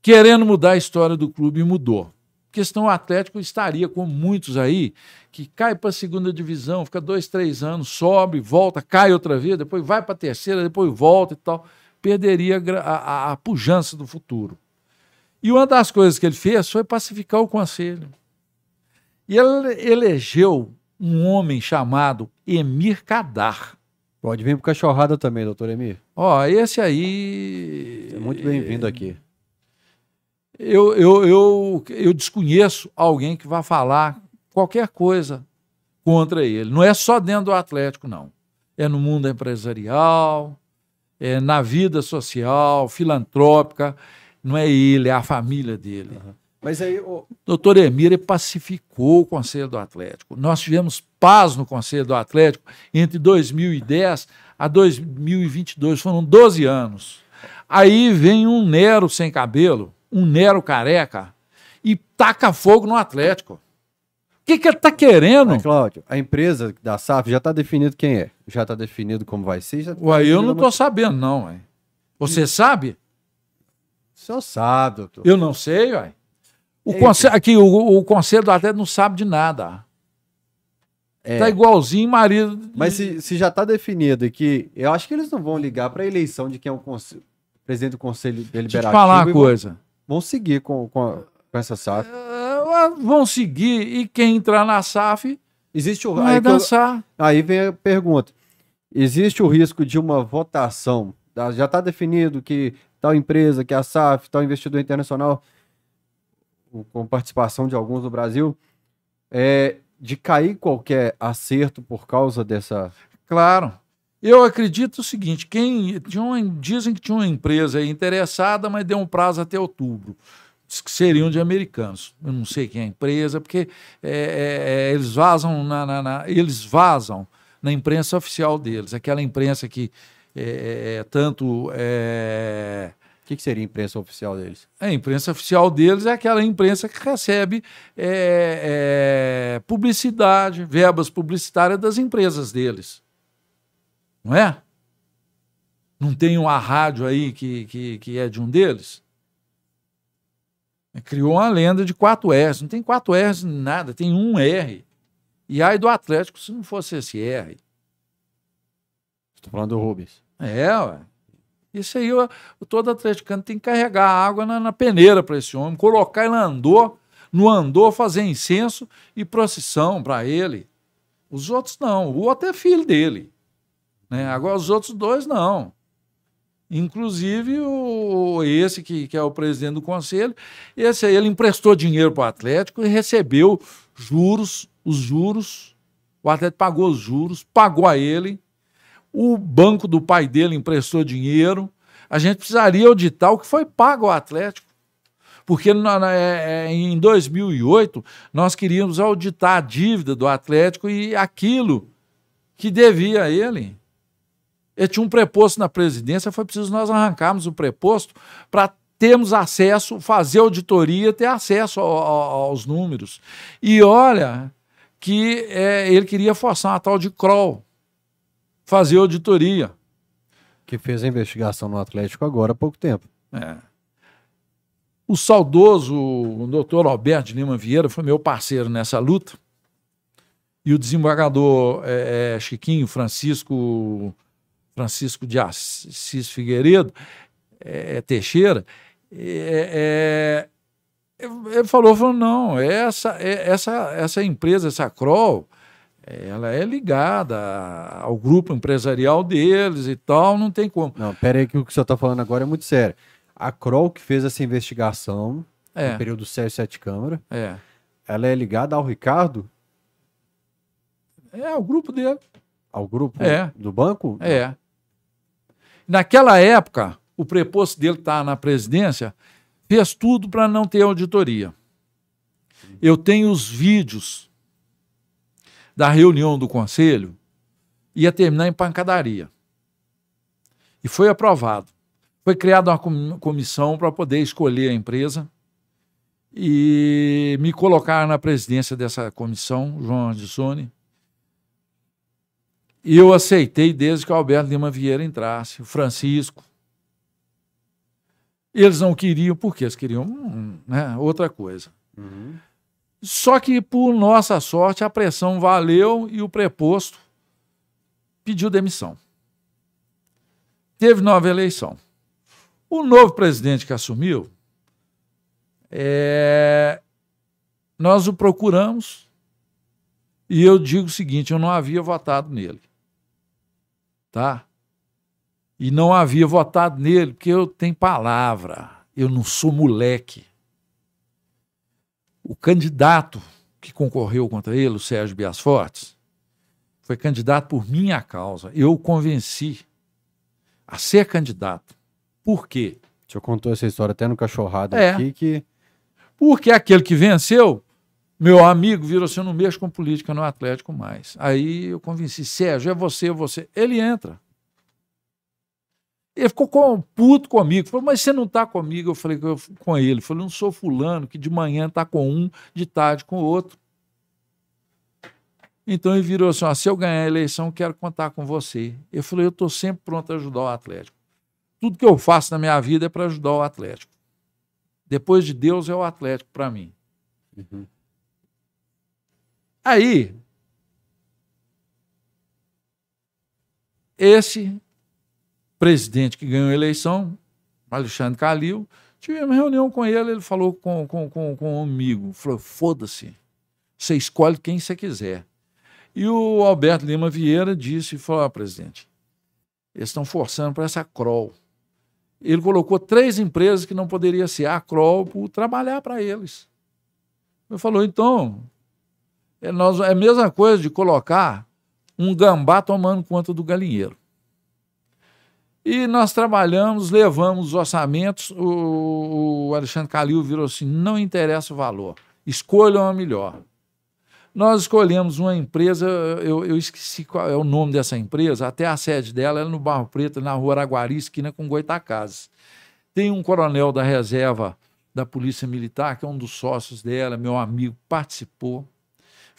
querendo mudar a história do clube e mudou. Questão Atlético estaria com muitos aí que cai para a segunda divisão, fica dois, três anos, sobe, volta, cai outra vez, depois vai para a terceira, depois volta e tal. Perderia a, a, a pujança do futuro. E uma das coisas que ele fez foi pacificar o conselho. E ele elegeu um homem chamado Emir Kadar. Pode vir para cachorrada também, doutor Emir. Ó, esse aí. É muito bem-vindo aqui. Eu, eu, eu, eu desconheço alguém que vá falar qualquer coisa contra ele. Não é só dentro do Atlético, não. É no mundo empresarial, é na vida social, filantrópica. Não é ele, é a família dele. Uhum. Mas aí. O doutor Emir pacificou o Conselho do Atlético. Nós tivemos paz no Conselho do Atlético entre 2010 a 2022. Foram 12 anos. Aí vem um Nero sem cabelo, um Nero careca, e taca fogo no Atlético. O que, que ele está querendo? Cláudio, a empresa da SAF já está definido quem é. Já está definido como vai ser. Já tá Ué, eu não estou sabendo, não. Ué. Você sabe? O senhor sabe, doutor. Eu não sei, ué. O conselho, aqui, o, o conselho do não sabe de nada. É. Tá igualzinho marido. Mas se, se já está definido que eu acho que eles não vão ligar para a eleição de quem é o conselho, presidente do conselho deliberativo. Deixa eu te falar uma coisa. Vão, vão, seguir com, com, a, com essa SAF. Uh, vão seguir e quem entrar na SAF existe o vai aí dançar. Eu, aí vem a pergunta: existe o risco de uma votação? Tá, já está definido que tal empresa, que é a SAF, tal investidor internacional com participação de alguns do Brasil, é, de cair qualquer acerto por causa dessa. Claro. Eu acredito o seguinte: quem tinha uma, dizem que tinha uma empresa interessada, mas deu um prazo até outubro. Que seriam de americanos. Eu não sei quem é a empresa, porque é, é, é, eles vazam na, na, na, eles vazam na imprensa oficial deles, aquela imprensa que é, é tanto é, que, que seria a imprensa oficial deles? A imprensa oficial deles é aquela imprensa que recebe é, é, publicidade, verbas publicitárias das empresas deles. Não é? Não tem uma rádio aí que, que, que é de um deles? Criou uma lenda de 4 R's. Não tem 4 R's nada, tem um R. E aí do Atlético se não fosse esse R. Estou falando do Rubens. É, ué. Isso aí, o, todo atleticano tem que carregar água na, na peneira para esse homem, colocar ele no andor, no andor, fazer incenso e procissão para ele. Os outros não. O outro é filho dele. Né? Agora, os outros dois não. Inclusive, o, esse que, que é o presidente do conselho, esse ele emprestou dinheiro para o Atlético e recebeu juros, os juros. O Atlético pagou os juros, pagou a ele o banco do pai dele emprestou dinheiro. A gente precisaria auditar o que foi pago ao Atlético. Porque é, é, em 2008 nós queríamos auditar a dívida do Atlético e aquilo que devia a ele. Ele tinha um preposto na presidência, foi preciso nós arrancarmos o preposto para termos acesso, fazer auditoria, ter acesso ao, ao, aos números. E olha, que é, ele queria forçar uma tal de Kroll, fazer auditoria. Que fez a investigação no Atlético agora há pouco tempo. É. O saudoso o doutor Alberto Lima Vieira foi meu parceiro nessa luta. E o desembargador é, é, Chiquinho Francisco Francisco de Assis Figueiredo é, é Teixeira, é, é, ele falou, falou, não, essa, essa, essa empresa, essa Kroll, ela é ligada ao grupo empresarial deles e tal, não tem como. Não, pera aí que o que o senhor está falando agora é muito sério. A Kroll que fez essa investigação é. no período Sérgio Sete Câmara, é. ela é ligada ao Ricardo? É, ao grupo dele. Ao grupo é. do banco? É. Naquela época, o preposto dele está na presidência, fez tudo para não ter auditoria. Eu tenho os vídeos da reunião do conselho, ia terminar em pancadaria. E foi aprovado. Foi criada uma comissão para poder escolher a empresa e me colocar na presidência dessa comissão, João Ardissone. E eu aceitei desde que o Alberto Lima Vieira entrasse, o Francisco. Eles não queriam, porque eles queriam hum, né, outra coisa. Uhum. Só que, por nossa sorte, a pressão valeu e o preposto pediu demissão. Teve nova eleição. O novo presidente que assumiu, é... nós o procuramos e eu digo o seguinte: eu não havia votado nele tá? E não havia votado nele, porque eu tenho palavra, eu não sou moleque. O candidato que concorreu contra ele, o Sérgio Bias Fortes, foi candidato por minha causa. Eu o convenci a ser candidato. Por quê? O senhor contou essa história até no cachorrado é, aqui que. Porque aquele que venceu, meu amigo, virou assim: eu não mexo com política no Atlético mais. Aí eu convenci, Sérgio, é você, é você. Ele entra. Ele ficou com, puto comigo. Falou, mas você não está comigo? Eu falei com ele. Eu falei, não sou fulano que de manhã está com um, de tarde com o outro. Então ele virou assim: se eu ganhar a eleição, quero contar com você. Eu falei, eu estou sempre pronto a ajudar o Atlético. Tudo que eu faço na minha vida é para ajudar o Atlético. Depois de Deus é o Atlético para mim. Uhum. Aí, esse presidente que ganhou a eleição, Alexandre Calil, tivemos reunião com ele, ele falou com, com, com, com um amigo, falou, foda-se, você escolhe quem você quiser. E o Alberto Lima Vieira disse, falou, ah, presidente, eles estão forçando para essa Kroll. Ele colocou três empresas que não poderia ser a Kroll por trabalhar para eles. Ele falou, então, é, nós, é a mesma coisa de colocar um gambá tomando conta do galinheiro. E nós trabalhamos, levamos os orçamentos, o, o Alexandre Calil virou assim: não interessa o valor, escolham a melhor. Nós escolhemos uma empresa, eu, eu, esqueci qual é o nome dessa empresa, até a sede dela é no Barro Preto, na rua Araguari, esquina com Goitacazes. Tem um coronel da reserva da Polícia Militar, que é um dos sócios dela, meu amigo, participou.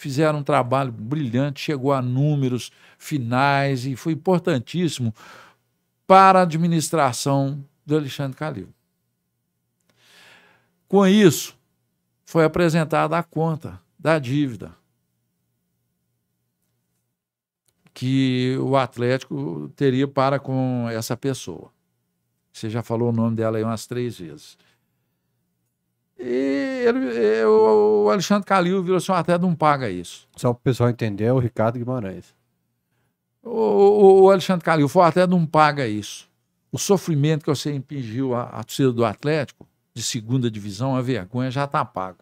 Fizeram um trabalho brilhante, chegou a números finais e foi importantíssimo para a administração do Alexandre Calil. Com isso, foi apresentada a conta da dívida que o Atlético teria para com essa pessoa. Você já falou o nome dela aí umas três vezes. E ele, o Alexandre Calil virou assim, até não paga isso. Só para o pessoal entender, é o Ricardo Guimarães. O, o Alexandre Calil falou, até não paga isso. O sofrimento que você impingiu à, à torcida do Atlético, de segunda divisão, a vergonha já está pago.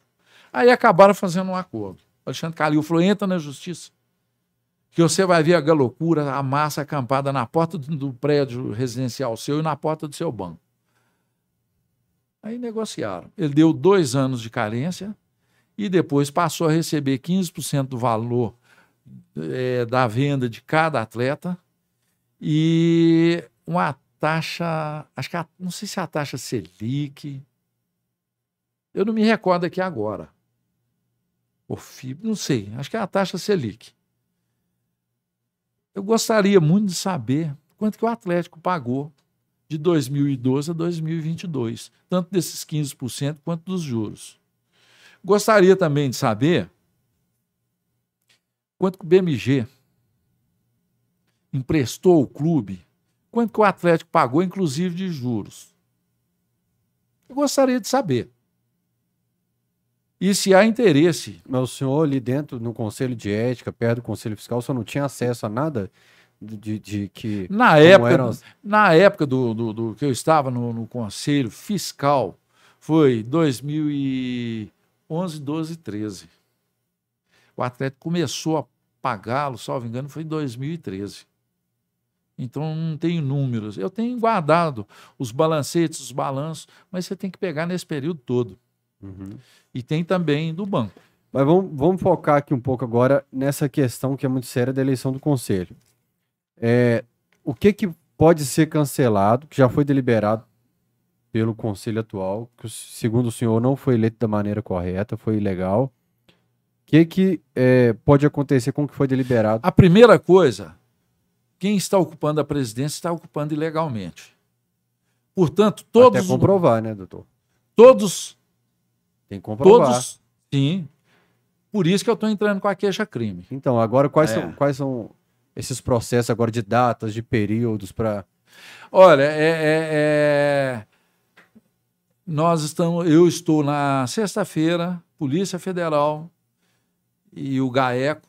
Aí acabaram fazendo um acordo. O Alexandre Calil falou, entra na justiça, que você vai ver a loucura, a massa acampada na porta do prédio residencial seu e na porta do seu banco. Aí negociaram. Ele deu dois anos de carência e depois passou a receber 15% do valor é, da venda de cada atleta e uma taxa, acho que a, não sei se é a taxa Selic, eu não me recordo aqui agora. ou FIB, não sei, acho que é a taxa Selic. Eu gostaria muito de saber quanto que o Atlético pagou de 2012 a 2022, tanto desses 15% quanto dos juros. Gostaria também de saber quanto que o BMG emprestou ao clube, quanto que o Atlético pagou, inclusive de juros. Eu gostaria de saber. E se há interesse. Mas o senhor ali dentro, no Conselho de Ética, perto do Conselho Fiscal, só não tinha acesso a nada de, de que. Na época, na época do, do, do, que eu estava no, no Conselho Fiscal, foi 2011, 12, 13. O Atlético começou a pagá-lo, salvo engano, foi em 2013. Então não tenho números. Eu tenho guardado os balancetes, os balanços, mas você tem que pegar nesse período todo. Uhum. E tem também do banco. Mas vamos, vamos focar aqui um pouco agora nessa questão que é muito séria da eleição do conselho. É, o que, que pode ser cancelado, que já foi deliberado pelo conselho atual, que segundo o senhor não foi eleito da maneira correta, foi ilegal. O que, que é, pode acontecer com o que foi deliberado? A primeira coisa quem está ocupando a presidência está ocupando ilegalmente. Portanto, todos. Até comprovar, né, doutor? Todos. Tem que comprovar. Todos. Sim. Por isso que eu estou entrando com a queixa-crime. Então, agora, quais, é. são, quais são esses processos agora de datas, de períodos para. Olha, é, é, é, nós estamos. Eu estou na sexta-feira, Polícia Federal e o GAECO,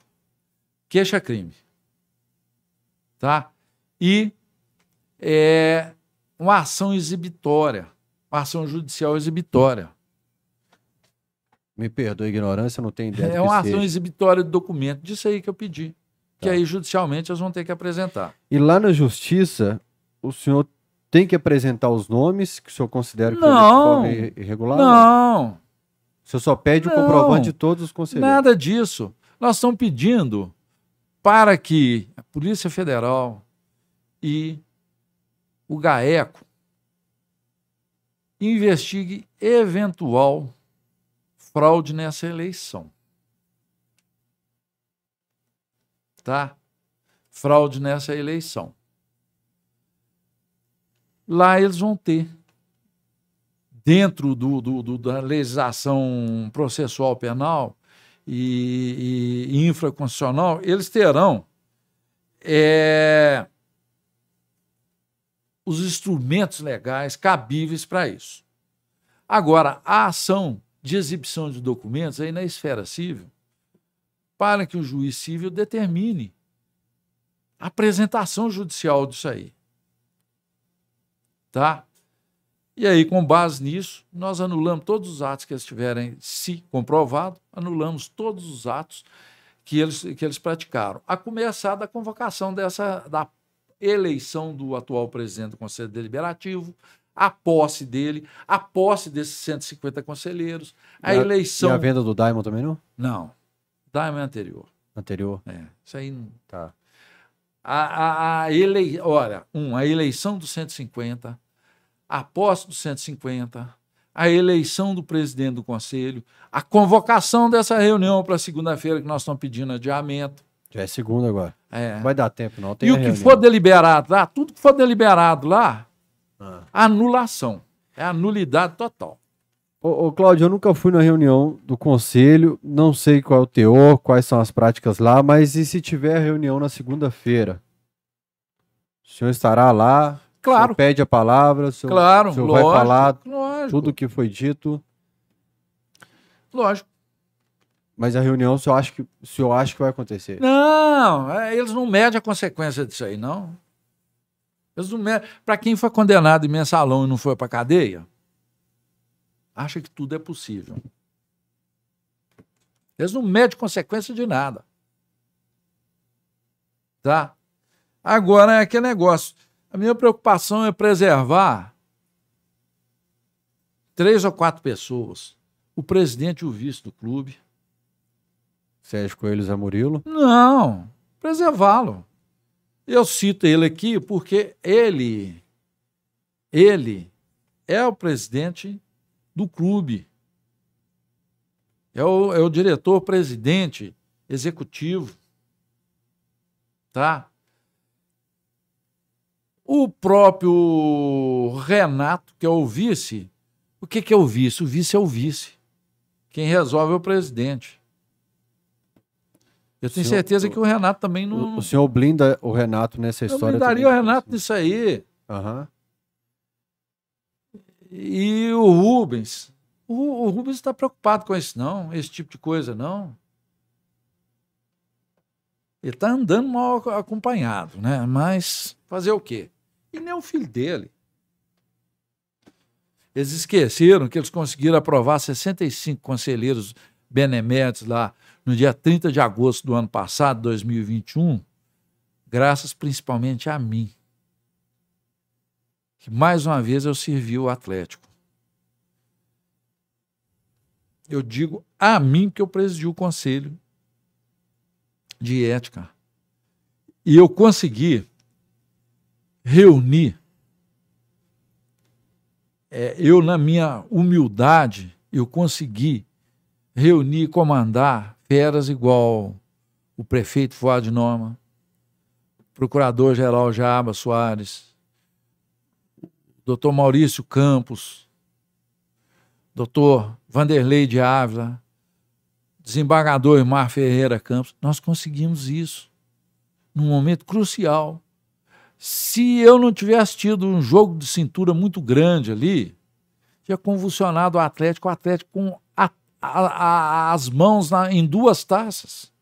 queixa-crime tá? E é uma ação exibitória, uma ação judicial exibitória. Me perdoe a ignorância, não tem ideia. É uma ação exibitória de documento, disso aí que eu pedi. Tá. Que aí judicialmente eles vão ter que apresentar. E lá na justiça, o senhor tem que apresentar os nomes que o senhor considera que não, foi irregular? Não. O senhor só pede não, o comprovante de todos os conselheiros? Nada disso. Nós estamos pedindo para que a Polícia Federal e o GAECO investigue eventual fraude nessa eleição. Tá? Fraude nessa eleição. Lá eles vão ter, dentro do, do, do da legislação processual penal, e, e, infraconstitucional, eles terão é, os instrumentos legais cabíveis para isso. Agora, a ação de exibição de documentos aí na esfera civil, para que o juiz civil determine a apresentação judicial disso aí. Tá? E aí, com base nisso, nós anulamos todos os atos que eles tiverem, se comprovado, anulamos todos os atos que eles, que eles praticaram. A começar da convocação dessa, da eleição do atual presidente do Conselho Deliberativo, a posse dele, a posse desses 150 conselheiros, a, a eleição. E a venda do Daimon também não? Não. Daimon é anterior. Anterior? É. Isso aí não. Tá. A, a, a ele... Olha, um, a eleição dos 150 a posse dos 150, a eleição do presidente do conselho, a convocação dessa reunião para segunda-feira que nós estamos pedindo adiamento. Já é segunda agora. É. Não vai dar tempo, não. Tem e o que for deliberado lá, tudo que for deliberado lá, ah. anulação. É a nulidade total. Ô, ô, Cláudio, eu nunca fui na reunião do conselho, não sei qual é o teor, quais são as práticas lá, mas e se tiver reunião na segunda-feira? O senhor estará lá? Claro. pede a palavra, o senhor, claro, o senhor lógico, vai falar lógico. tudo o que foi dito. Lógico. Mas a reunião o senhor acha que, o senhor acha que vai acontecer? Não, é, eles não medem a consequência disso aí, não. Eles não medem. Para quem foi condenado em mensalão e não foi para cadeia, acha que tudo é possível. Eles não medem consequência de nada. Tá? Agora é aquele negócio. A minha preocupação é preservar três ou quatro pessoas. O presidente e o vice do clube. Sérgio Coelho Zé Murilo? Não, preservá-lo. Eu cito ele aqui porque ele, ele é o presidente do clube. É o, é o diretor-presidente executivo. Tá? O próprio Renato, que é o vice, o que, que é o vice? O vice é o vice. Quem resolve é o presidente. Eu tenho senhor, certeza que o Renato também não. O, senhor blinda o Renato nessa história? Eu blindaria o Renato nisso aí. Aham. Uhum. E o Rubens. O, o Rubens está preocupado com isso, não, esse tipo de coisa, não. Ele está andando mal acompanhado, né? Mas fazer o quê? E nem o filho dele. Eles esqueceram que eles conseguiram aprovar 65 conselheiros beneméritos lá no dia 30 de agosto do ano passado, 2021, graças principalmente a mim. Que mais uma vez eu servi o Atlético. Eu digo a mim que eu presidi o conselho de ética. E eu consegui reunir, é, eu, na minha humildade, eu consegui reunir e comandar feras igual o prefeito Fuad Noma, procurador-geral Jaba Soares, doutor Maurício Campos, doutor Vanderlei de Ávila, desembargador Mar Ferreira Campos. Nós conseguimos isso num momento crucial. Se eu não tivesse tido um jogo de cintura muito grande ali, tinha convulsionado o Atlético, o Atlético com a, a, a, as mãos na, em duas taças.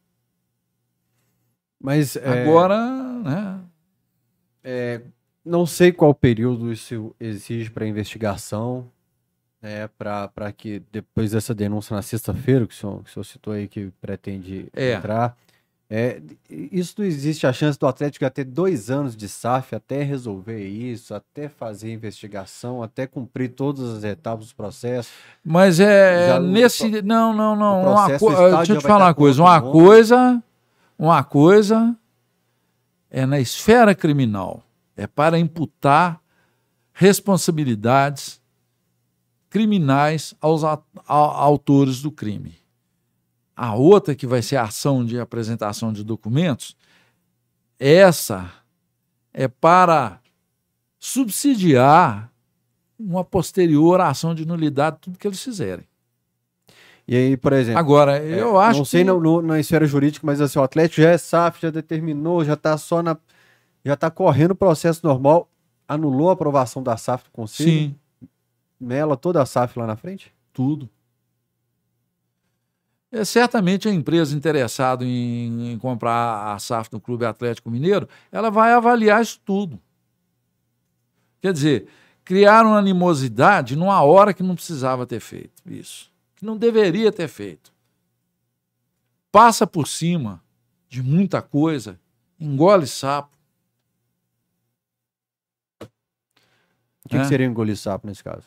Mas é, agora, né? É, não sei qual período isso exige para investigação, né, para que depois dessa denúncia na sexta-feira, que, que o senhor citou aí que pretende é. entrar, é, isso não existe a chance do Atlético ter dois anos de SAF até resolver isso, até fazer investigação, até cumprir todas as etapas do processo. Mas é Já nesse. No, não, não, não. Uma co... Deixa eu te falar uma coisa. Uma coisa. Uma coisa é na esfera criminal. É para imputar responsabilidades criminais aos a, a, autores do crime. A outra, que vai ser a ação de apresentação de documentos, essa é para subsidiar uma posterior ação de nulidade, tudo que eles fizerem. E aí, por exemplo. Agora, é, eu acho. Não sei que... no, na esfera jurídica, mas assim, o Atlético já é SAF, já determinou, já está só na. Já está correndo o processo normal, anulou a aprovação da SAF do Conselho. Sim mela toda a SAF lá na frente? Tudo. É, certamente a empresa interessada em, em, comprar a SAF do Clube Atlético Mineiro, ela vai avaliar isso tudo. Quer dizer, criaram animosidade numa hora que não precisava ter feito isso, que não deveria ter feito. Passa por cima de muita coisa, engole sapo. O que, é? que seria engolir sapo nesse caso?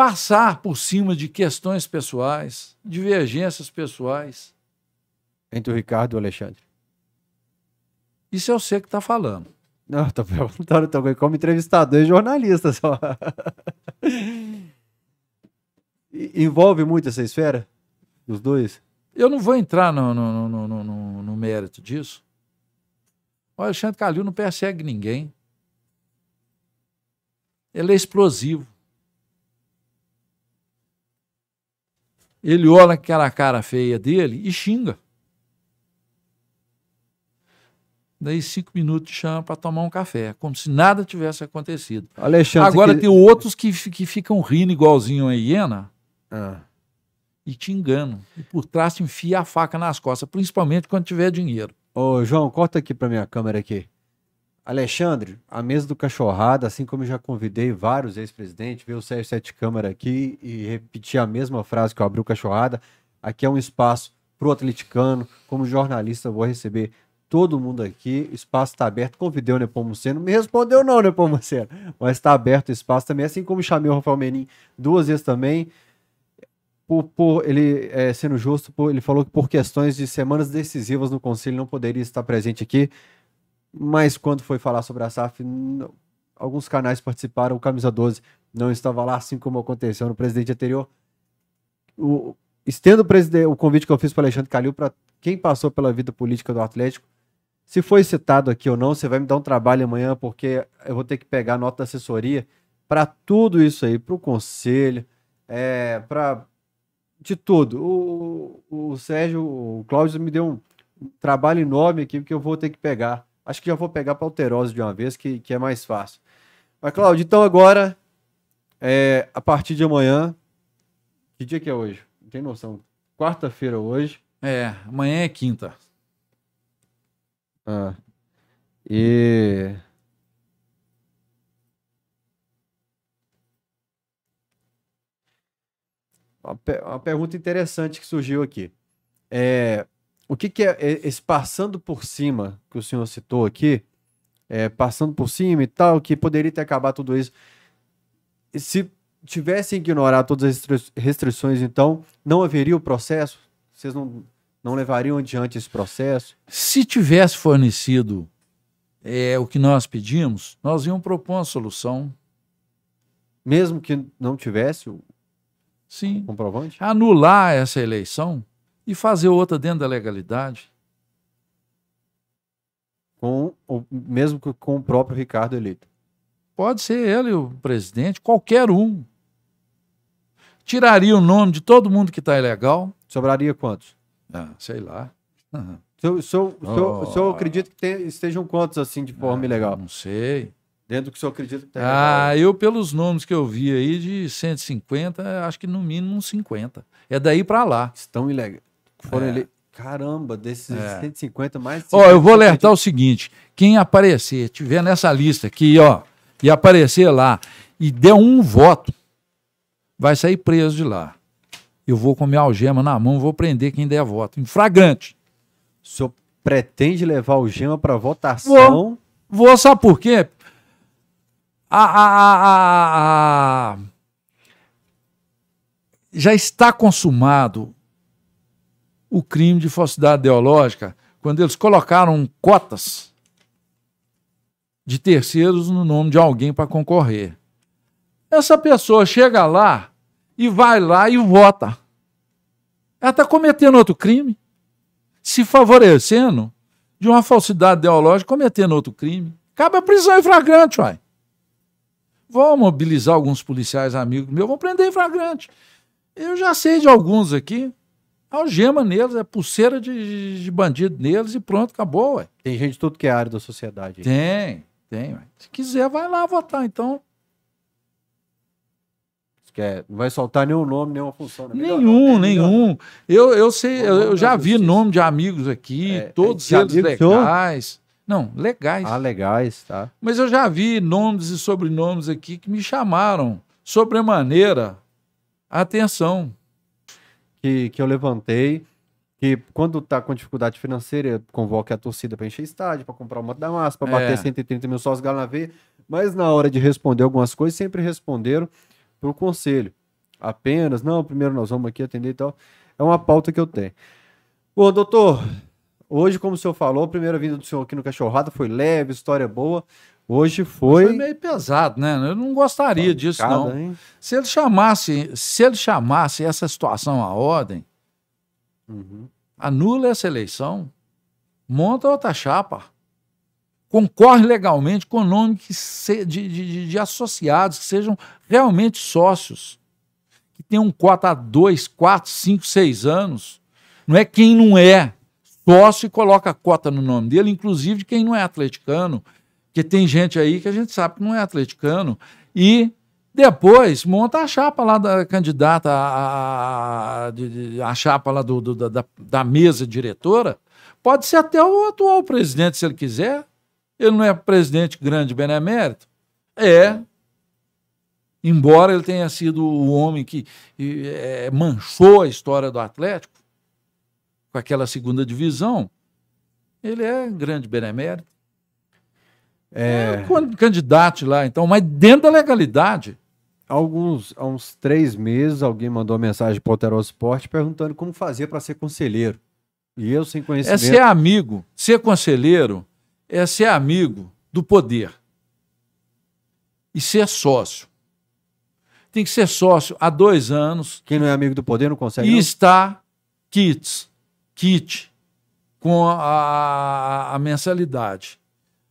passar por cima de questões pessoais, divergências pessoais. Entre o Ricardo e o Alexandre. Isso é você que está falando. Não, estou perguntando também como entrevistador e jornalista só. Envolve muito essa esfera? Os dois? Eu não vou entrar no, no, no, no, no mérito disso. O Alexandre Calil não persegue ninguém. Ele é explosivo. Ele olha aquela cara feia dele e xinga. Daí cinco minutos chama para tomar um café, como se nada tivesse acontecido. Alexandre, Agora que... tem outros que, que ficam rindo igualzinho a hiena ah. e te enganam. E por trás te enfia a faca nas costas, principalmente quando tiver dinheiro. Ô, João, corta aqui para minha câmera aqui. Alexandre, a mesa do Cachorrada, assim como eu já convidei vários ex-presidentes, veio o Sérgio Sete Câmara aqui e repetir a mesma frase que eu abri o Cachorrada. Aqui é um espaço para o atleticano. Como jornalista, vou receber todo mundo aqui. O espaço está aberto. Convidei o Nepomuceno. Me respondeu não, Nepomuceno. Mas está aberto o espaço também. Assim como chamei o Rafael Menin duas vezes também. Por, por ele é, sendo justo, por, ele falou que por questões de semanas decisivas no Conselho não poderia estar presente aqui. Mas quando foi falar sobre a SAF, não, alguns canais participaram, o Camisa 12 não estava lá, assim como aconteceu no presidente anterior. O, estendo o, o convite que eu fiz para Alexandre Calil para quem passou pela vida política do Atlético. Se foi citado aqui ou não, você vai me dar um trabalho amanhã, porque eu vou ter que pegar nota da assessoria para tudo isso aí, para o conselho, é, para de tudo. O, o Sérgio, o Cláudio me deu um trabalho enorme aqui que eu vou ter que pegar. Acho que já vou pegar para alterose de uma vez, que, que é mais fácil. Mas, Cláudio, então agora, é, a partir de amanhã, que dia que é hoje? Não tem noção. Quarta-feira hoje. É, amanhã é quinta. Ah. E. Uma, uma pergunta interessante que surgiu aqui. É, o que, que é esse passando por cima que o senhor citou aqui? É, passando por cima e tal, que poderia ter acabado tudo isso. Se tivessem ignorado todas as restrições, então, não haveria o processo? Vocês não, não levariam adiante esse processo? Se tivesse fornecido é, o que nós pedimos, nós íamos propor uma solução. Mesmo que não tivesse o Sim. comprovante? Anular essa eleição e fazer outra dentro da legalidade. Com o, mesmo com o próprio Ricardo eleito. Pode ser ele o presidente, qualquer um. Tiraria o nome de todo mundo que está ilegal. Sobraria quantos? Ah, sei lá. Uhum. O senhor, o, acredita que tem, estejam quantos assim de forma ah, ilegal? Não sei. Dentro do que o senhor acredita que tem. Ah, eu, pelos nomes que eu vi aí, de 150, acho que no mínimo uns 50. É daí para lá. Estão ilegais. Foram é. ele... Caramba, desses é. 150, mais. Ó, eu vou alertar o seguinte: quem aparecer, tiver nessa lista aqui, ó, e aparecer lá e der um voto, vai sair preso de lá. Eu vou com minha algema na mão, vou prender quem der voto. Em flagrante. O senhor pretende levar o gema para votação? Vou. Vou, sabe por quê? a, a, a, já está consumado o crime de falsidade ideológica quando eles colocaram cotas de terceiros no nome de alguém para concorrer. Essa pessoa chega lá e vai lá e vota. Ela está cometendo outro crime, se favorecendo de uma falsidade ideológica, cometendo outro crime. Cabe a prisão em flagrante, uai. Vou mobilizar alguns policiais amigos meus, vou prender em flagrante. Eu já sei de alguns aqui. Algema neles, é pulseira de, de bandido neles e pronto, acabou, ué. Tem gente de tudo que é área da sociedade. Tem, tem. Ué. Se quiser, vai lá votar, então. Quer, não vai soltar nenhum nome, nenhuma função. Né? Nenhum, né? nenhum. Eu, eu sei, eu, eu já vi nome de amigos aqui, é, todos eles legais. Não, legais. Ah, legais, tá. Mas eu já vi nomes e sobrenomes aqui que me chamaram sobremaneira a atenção. Que, que eu levantei, que quando tá com dificuldade financeira, convoque a torcida para encher estádio, para comprar uma da massa, para bater é. 130 mil sócios galo na veia. Mas na hora de responder algumas coisas, sempre responderam para o conselho. Apenas, não, primeiro nós vamos aqui atender e tal. É uma pauta que eu tenho. Bom, doutor, Hoje, como o senhor falou, a primeira vinda do senhor aqui no Cachorrada foi leve, história boa. Hoje foi. Foi meio pesado, né? Eu não gostaria disso, não. Hein? Se ele chamasse, se ele chamasse essa situação à ordem, uhum. anula essa eleição, monta outra chapa. Concorre legalmente com o nome que se, de, de, de associados, que sejam realmente sócios, que tenham um cota há dois, quatro, cinco, seis anos. Não é quem não é sócio e coloca a cota no nome dele, inclusive de quem não é atleticano, que tem gente aí que a gente sabe que não é atleticano, e depois monta a chapa lá da candidata, a, a, a chapa lá do, do, da, da mesa diretora, pode ser até o atual presidente, se ele quiser. Ele não é presidente grande benemérito? É. Embora ele tenha sido o homem que é, manchou a história do Atlético, com aquela segunda divisão, ele é grande benemérito. É... é candidato lá, então, mas dentro da legalidade. Alguns, há uns três meses, alguém mandou uma mensagem para o Alterosa Esporte perguntando como fazia para ser conselheiro. E eu, sem conhecimento. É ser amigo. Ser conselheiro é ser amigo do poder. E ser sócio. tem que ser sócio há dois anos. Quem não é amigo do poder não consegue. E não? está kits, kit com a, a, mensalidade.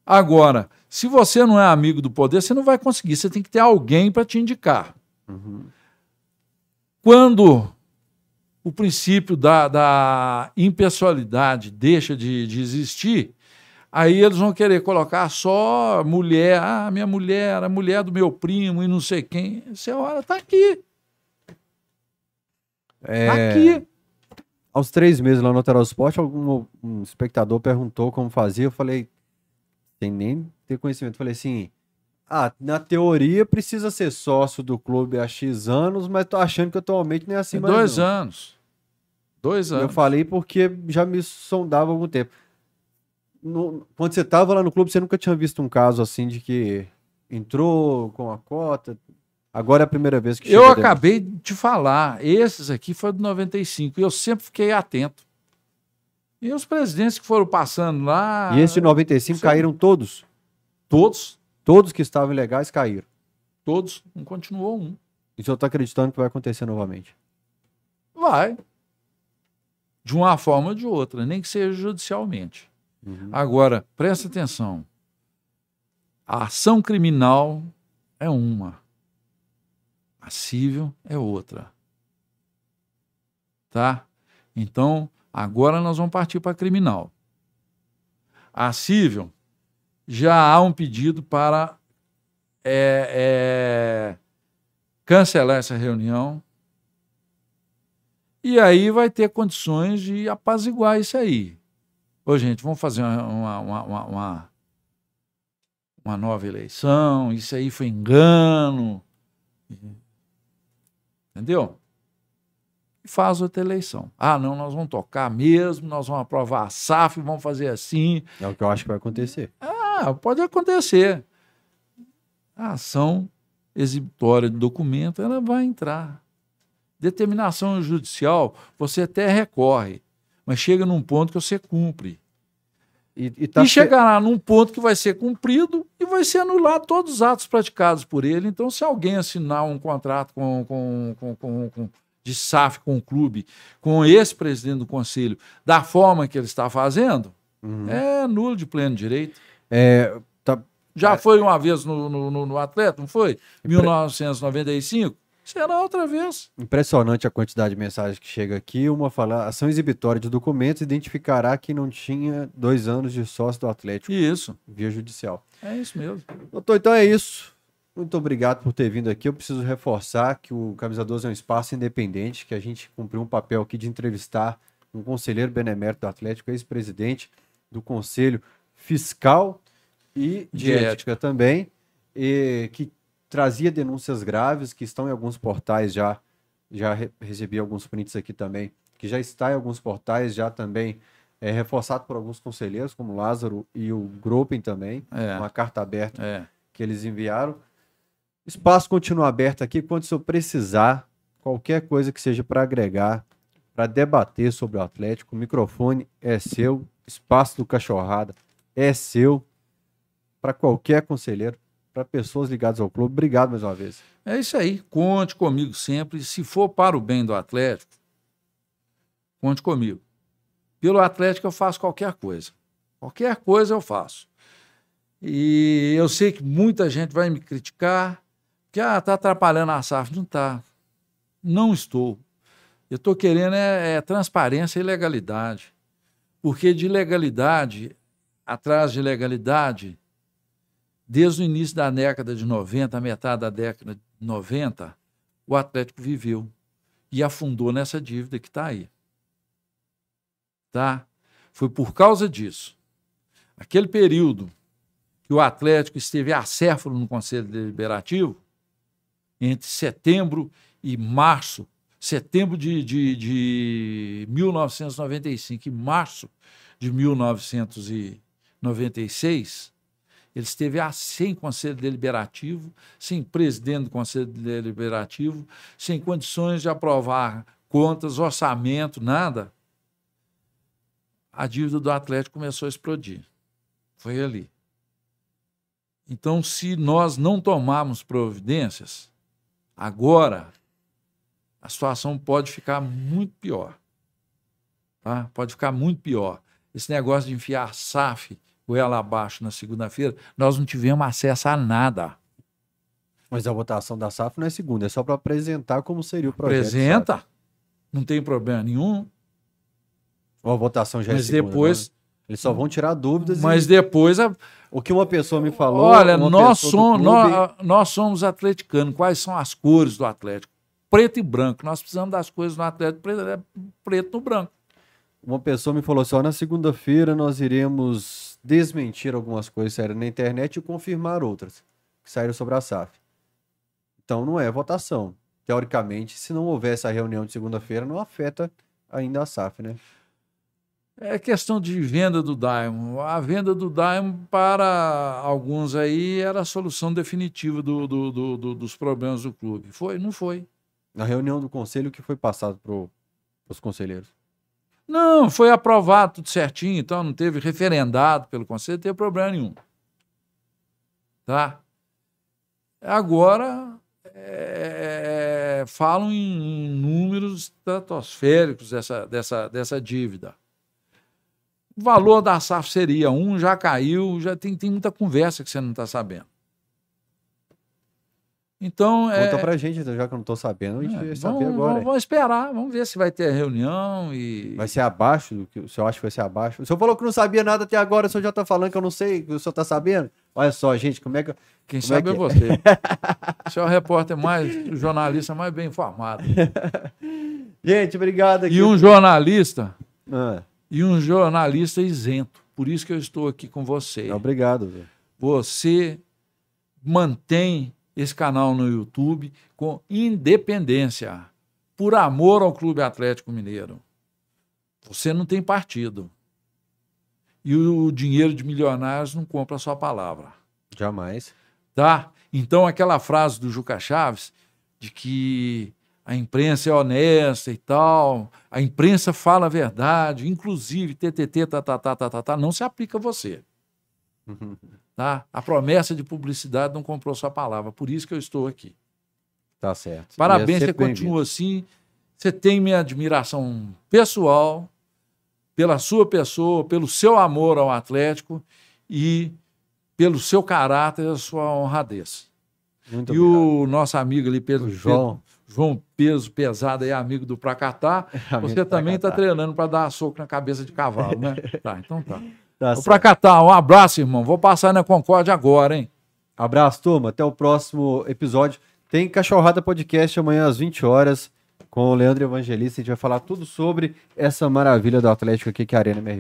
Agora, se você não é amigo do poder, você não vai conseguir. Você tem que ter alguém para te indicar. Uhum. Quando o princípio da, da impessoalidade deixa de, de existir, Aí eles vão querer colocar só mulher, ah, minha mulher, a mulher do meu primo e não sei quem. Você olha, tá aqui. É... Tá aqui. Aos três meses lá no Esporte, algum um espectador perguntou como fazia. Eu falei, sem nem ter conhecimento. Falei assim, ah, na teoria precisa ser sócio do clube há X anos, mas tô achando que atualmente nem é assim mais. Dois não. anos. Dois anos. Eu falei porque já me sondava há algum tempo no, quando você estava lá no clube, você nunca tinha visto um caso assim de que entrou com a cota. Agora é a primeira vez que Eu acabei de te falar, esses aqui foram de 95 e eu sempre fiquei atento. E os presidentes que foram passando lá. E esse 95 caíram todos? Todos. Todos que estavam ilegais caíram. Todos. Não continuou um. E o senhor está acreditando que vai acontecer novamente? Vai. De uma forma ou de outra, nem que seja judicialmente. Uhum. Agora, presta atenção. A ação criminal é uma, a civil é outra. Tá? Então, agora nós vamos partir para criminal. A civil, já há um pedido para é, é, cancelar essa reunião. E aí vai ter condições de apaziguar isso aí. Ô, gente, vamos fazer uma, uma, uma, uma, uma nova eleição, isso aí foi engano. Entendeu? E faz outra eleição. Ah, não, nós vamos tocar mesmo, nós vamos aprovar a SAF, vamos fazer assim. É o que eu acho que vai acontecer. Ah, pode acontecer. A ação exibitória de documento, ela vai entrar. Determinação judicial, você até recorre mas chega num ponto que você cumpre. E, e, tá e chegará num ponto que vai ser cumprido e vai ser anulado todos os atos praticados por ele. Então, se alguém assinar um contrato com, com, com, com, com de SAF com o clube, com esse presidente do conselho, da forma que ele está fazendo, uhum. é nulo de pleno direito. É, tá, Já é, foi uma vez no, no, no Atleta, não foi? 1995? Será outra vez. Impressionante a quantidade de mensagens que chega aqui. Uma fala, ação exibitória de documentos identificará que não tinha dois anos de sócio do Atlético. Isso. Via judicial. É isso mesmo. Doutor, então é isso. Muito obrigado por ter vindo aqui. Eu preciso reforçar que o Camisa 12 é um espaço independente, que a gente cumpriu um papel aqui de entrevistar um conselheiro benemérito do Atlético, ex-presidente do Conselho Fiscal e de, de ética. ética também, e que trazia denúncias graves que estão em alguns portais já. Já re recebi alguns prints aqui também, que já está em alguns portais, já também é, reforçado por alguns conselheiros, como Lázaro e o Gruppen também, é. uma carta aberta é. que eles enviaram. Espaço continua aberto aqui quando o senhor precisar, qualquer coisa que seja para agregar, para debater sobre o Atlético, o microfone é seu, espaço do Cachorrada é seu, para qualquer conselheiro para pessoas ligadas ao clube. Obrigado mais uma vez. É isso aí. Conte comigo sempre. Se for para o bem do Atlético, conte comigo. Pelo Atlético eu faço qualquer coisa. Qualquer coisa eu faço. E eu sei que muita gente vai me criticar, que ah, tá atrapalhando a SAF. Não está. Não estou. Eu estou querendo é, é transparência e legalidade. Porque de legalidade, atrás de legalidade, Desde o início da década de 90, a metade da década de 90, o Atlético viveu e afundou nessa dívida que está aí. Tá? Foi por causa disso. Aquele período que o Atlético esteve acéfalo no Conselho Deliberativo, entre setembro e março, setembro de, de, de 1995 e março de 1996, ele esteve sem conselho deliberativo, sem presidente do conselho deliberativo, sem condições de aprovar contas, orçamento, nada. A dívida do Atlético começou a explodir. Foi ali. Então, se nós não tomarmos providências, Agora, a situação pode ficar muito pior. Tá? Pode ficar muito pior. Esse negócio de enfiar SAF goela abaixo na segunda-feira, nós não tivemos acesso a nada. Mas a votação da SAF não é segunda, é só para apresentar como seria o projeto. Apresenta, não tem problema nenhum. Ou a votação já mas é segunda. depois. Não? Eles só vão tirar dúvidas. Mas e... depois. A... O que uma pessoa me falou. Olha, nós somos, nós, nós somos atleticanos. Quais são as cores do Atlético? Preto e branco. Nós precisamos das coisas do Atlético preto, é preto no branco. Uma pessoa me falou assim: na segunda-feira nós iremos desmentir algumas coisas que saíram na internet e confirmar outras que saíram sobre a SAF. Então não é votação. Teoricamente, se não houver essa reunião de segunda-feira, não afeta ainda a SAF, né? É questão de venda do Diamond. A venda do Diamond, para alguns aí, era a solução definitiva do, do, do, do dos problemas do clube. Foi? Não foi. Na reunião do conselho, que foi passado para os conselheiros? Não, foi aprovado tudo certinho, então não teve referendado pelo conselho, não teve problema nenhum. Tá? Agora, é, falam em, em números estratosféricos dessa, dessa, dessa dívida. O valor da SAF seria um, já caiu, já tem, tem muita conversa que você não está sabendo. Então, Conta é... pra gente, já que eu não estou sabendo, a gente é, vai saber vamos, agora. Vamos esperar, vamos ver se vai ter reunião e... Vai ser abaixo do que o senhor acha que vai ser abaixo? O senhor falou que não sabia nada até agora, o senhor já está falando que eu não sei, que o senhor está sabendo? Olha só, gente, como é que... Quem como sabe é, é, que... você. o senhor é o repórter mais, o jornalista mais bem informado. gente, obrigado. Aqui. E um jornalista... Ah e um jornalista isento. Por isso que eu estou aqui com você. Obrigado. Viu? Você mantém esse canal no YouTube com independência, por amor ao Clube Atlético Mineiro. Você não tem partido. E o dinheiro de milionários não compra a sua palavra. Jamais. Tá? Então, aquela frase do Juca Chaves de que a imprensa é honesta e tal, a imprensa fala a verdade, inclusive TTT, tá, tá, tá, tá, tá, tá, não se aplica a você. Tá? A promessa de publicidade não comprou sua palavra, por isso que eu estou aqui. Tá certo. Parabéns, você continua assim, você tem minha admiração pessoal pela sua pessoa, pelo seu amor ao Atlético e pelo seu caráter e a sua honradez. Muito e obrigado. o nosso amigo ali, Pedro, O João. Pedro João Peso Pesado é amigo do Pracatá. Amigo Você também está treinando para dar soco na cabeça de cavalo, né? tá, então tá. Tá certo. Pracatá, um abraço, irmão. Vou passar na Concórdia agora, hein? Abraço, turma. Até o próximo episódio. Tem Cachorrada Podcast amanhã às 20 horas com o Leandro Evangelista. A gente vai falar tudo sobre essa maravilha do Atlético aqui que é a Arena MRV.